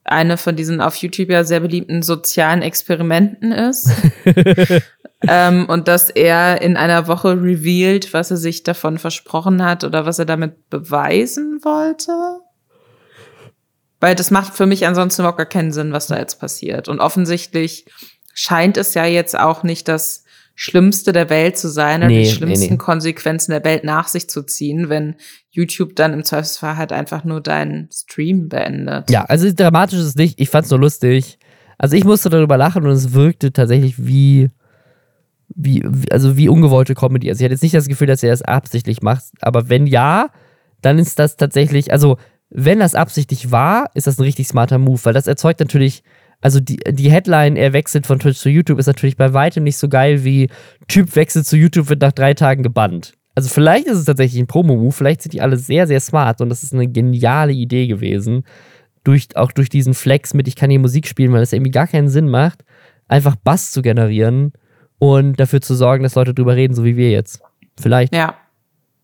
eine von diesen auf YouTube ja sehr beliebten sozialen Experimenten ist. ähm, und dass er in einer Woche revealed, was er sich davon versprochen hat oder was er damit beweisen wollte. Weil das macht für mich ansonsten überhaupt gar keinen Sinn, was da jetzt passiert. Und offensichtlich scheint es ja jetzt auch nicht das Schlimmste der Welt zu sein oder Nee, die nee, schlimmsten nee. Konsequenzen der Welt nach sich zu ziehen, wenn YouTube dann im Zweifelsfall halt einfach nur deinen Stream beendet. Ja, also dramatisch ist es nicht. Ich fand's nur lustig. Also ich musste darüber lachen und es wirkte tatsächlich wie, wie, wie- also wie ungewollte Comedy. Also ich hatte jetzt nicht das Gefühl, dass er das absichtlich macht, aber wenn ja, dann ist das tatsächlich, also wenn das absichtlich war, ist das ein richtig smarter Move, weil das erzeugt natürlich, also die, die Headline, er wechselt von Twitch zu YouTube, ist natürlich bei weitem nicht so geil wie Typ wechselt zu YouTube, wird nach drei Tagen gebannt. Also vielleicht ist es tatsächlich ein Promo-Move, vielleicht sind die alle sehr, sehr smart und das ist eine geniale Idee gewesen durch, auch durch diesen Flex mit, ich kann hier Musik spielen, weil es irgendwie gar keinen Sinn macht, einfach Bass zu generieren und dafür zu sorgen, dass Leute drüber reden, so wie wir jetzt. Vielleicht. Ja.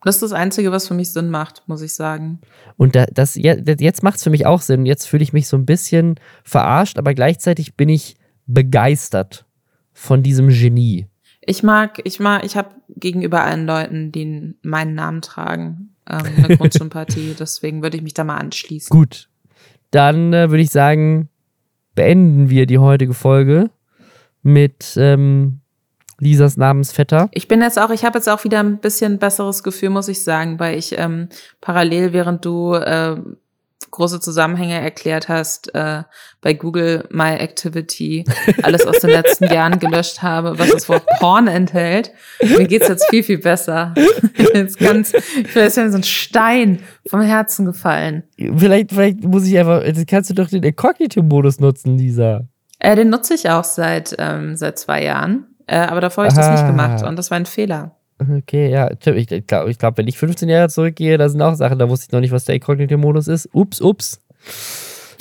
Das ist das Einzige, was für mich Sinn macht, muss ich sagen. Und da, das, je- jetzt macht es für mich auch Sinn. Jetzt fühle ich mich so ein bisschen verarscht, aber gleichzeitig bin ich begeistert von diesem Genie. Ich mag, ich mag, ich habe gegenüber allen Leuten, die meinen Namen tragen, ähm, eine Grundsympathie. Deswegen würde ich mich da mal anschließen. Gut. Dann äh, würde ich sagen, beenden wir die heutige Folge mit ähm, Lisas Namensvetter. Ich bin jetzt auch, ich habe jetzt auch wieder ein bisschen besseres Gefühl, muss ich sagen, weil ich ähm, parallel, während du äh, große Zusammenhänge erklärt hast, äh, bei Google My Activity alles aus den letzten Jahren gelöscht habe, was das Wort Porn enthält. Mir geht's jetzt viel, viel besser. jetzt ganz, ich bin jetzt so ein Stein vom Herzen gefallen. Vielleicht, vielleicht muss ich einfach, jetzt kannst du doch den Inkognito-Modus nutzen, Lisa. Äh, den nutze ich auch seit, ähm, seit zwei Jahren. Äh, aber davor habe ich das nicht gemacht und das war ein Fehler. Okay, ja. Ich glaube, ich glaub, wenn ich 15 Jahre zurückgehe, da sind auch Sachen, da wusste ich noch nicht, was der Inkognito-Modus ist. Ups, ups.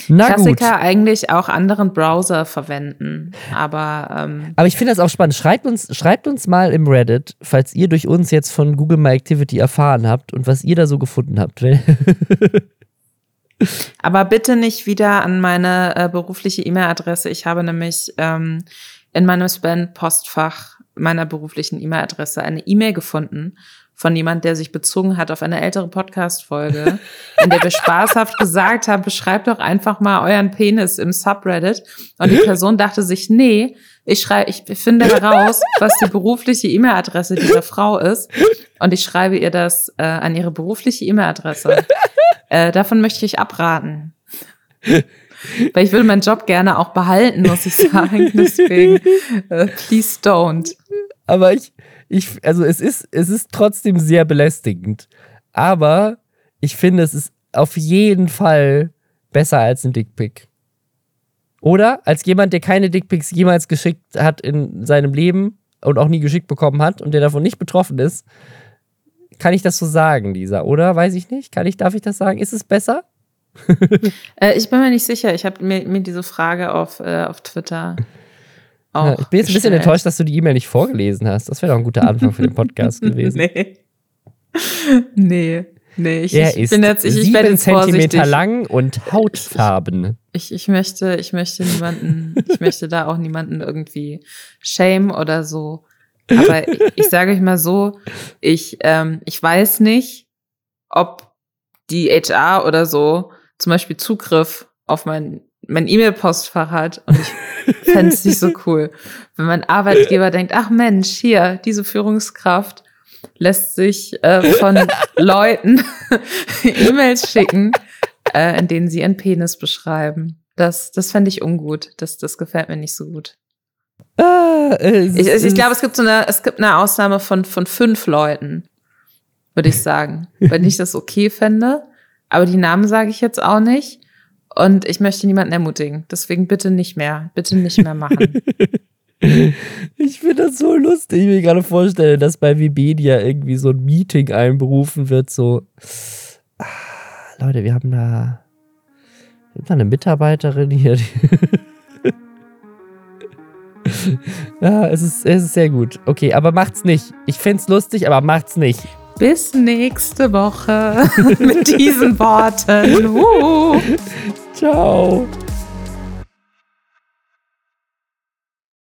Na gut. Klassiker eigentlich auch anderen Browser verwenden. Aber ähm, Aber ich finde das auch spannend. Schreibt uns, schreibt uns mal im Reddit, falls ihr durch uns jetzt von Google My Activity erfahren habt und was ihr da so gefunden habt. Aber bitte nicht wieder an meine äh, berufliche E-Mail-Adresse. Ich habe nämlich ähm, in meinem Spam-Postfach meiner beruflichen E-Mail-Adresse eine E-Mail gefunden von jemand, der sich bezogen hat auf eine ältere Podcast-Folge, in der wir spaßhaft gesagt haben, beschreibt doch einfach mal euren Penis im Subreddit. Und die Person dachte sich, nee, ich schreibe, ich finde heraus, was die berufliche E-Mail-Adresse dieser Frau ist. Und ich schreibe ihr das äh, an ihre berufliche E-Mail-Adresse. Äh, davon möchte ich abraten. Weil ich will meinen Job gerne auch behalten, muss ich sagen. Deswegen, äh, please don't. Aber ich, ich, also es ist, es ist trotzdem sehr belästigend. Aber ich finde, es ist auf jeden Fall besser als ein Dickpick. Oder? Als jemand, der keine Dickpics jemals geschickt hat in seinem Leben und auch nie geschickt bekommen hat und der davon nicht betroffen ist, kann ich das so sagen, Lisa, oder? Weiß ich nicht. Kann ich, darf ich das sagen? Ist es besser? Äh, ich bin mir nicht sicher. Ich habe mir, mir diese Frage auf, äh, auf Twitter auch Ja, ich bin jetzt ein bisschen gestellt. enttäuscht, dass du die E-Mail nicht vorgelesen hast. Das wäre doch ein guter Anfang für den Podcast gewesen. Nee. Nee. Nee, ich, Er ich bin jetzt, ich, ich werde sieben jetzt vorsichtig. Zentimeter lang und hautfarben. Ich, ich möchte, ich möchte niemanden, ich möchte da auch niemanden irgendwie shame oder so. Aber ich, ich sage euch mal so, ich, ähm, ich weiß nicht, ob die HR oder so zum Beispiel Zugriff auf mein, mein E-Mail-Postfach hat. Und ich fände es nicht so cool, wenn mein Arbeitgeber denkt, ach Mensch, hier, diese Führungskraft lässt sich äh, von Leuten E-Mails schicken, äh, in denen sie ihren Penis beschreiben. Das, das fände ich ungut. Das, das gefällt mir nicht so gut. Es Ich, ich glaube, es gibt so eine, es gibt eine Ausnahme von, von fünf Leuten, würde ich sagen. Wenn ich das okay fände. Aber die Namen sage ich jetzt auch nicht. Und ich möchte niemanden ermutigen. Deswegen bitte nicht mehr. Bitte nicht mehr machen. Ich finde das so lustig. Ich mir gerade vorstellen, dass bei Webedia irgendwie so ein Meeting einberufen wird, so ah, Leute, wir haben da, wir haben da eine Mitarbeiterin hier. Ja, es ist, es ist sehr gut. Okay, aber macht's nicht. Ich find's lustig, aber macht's nicht. Bis nächste Woche mit diesen Worten. Ciao.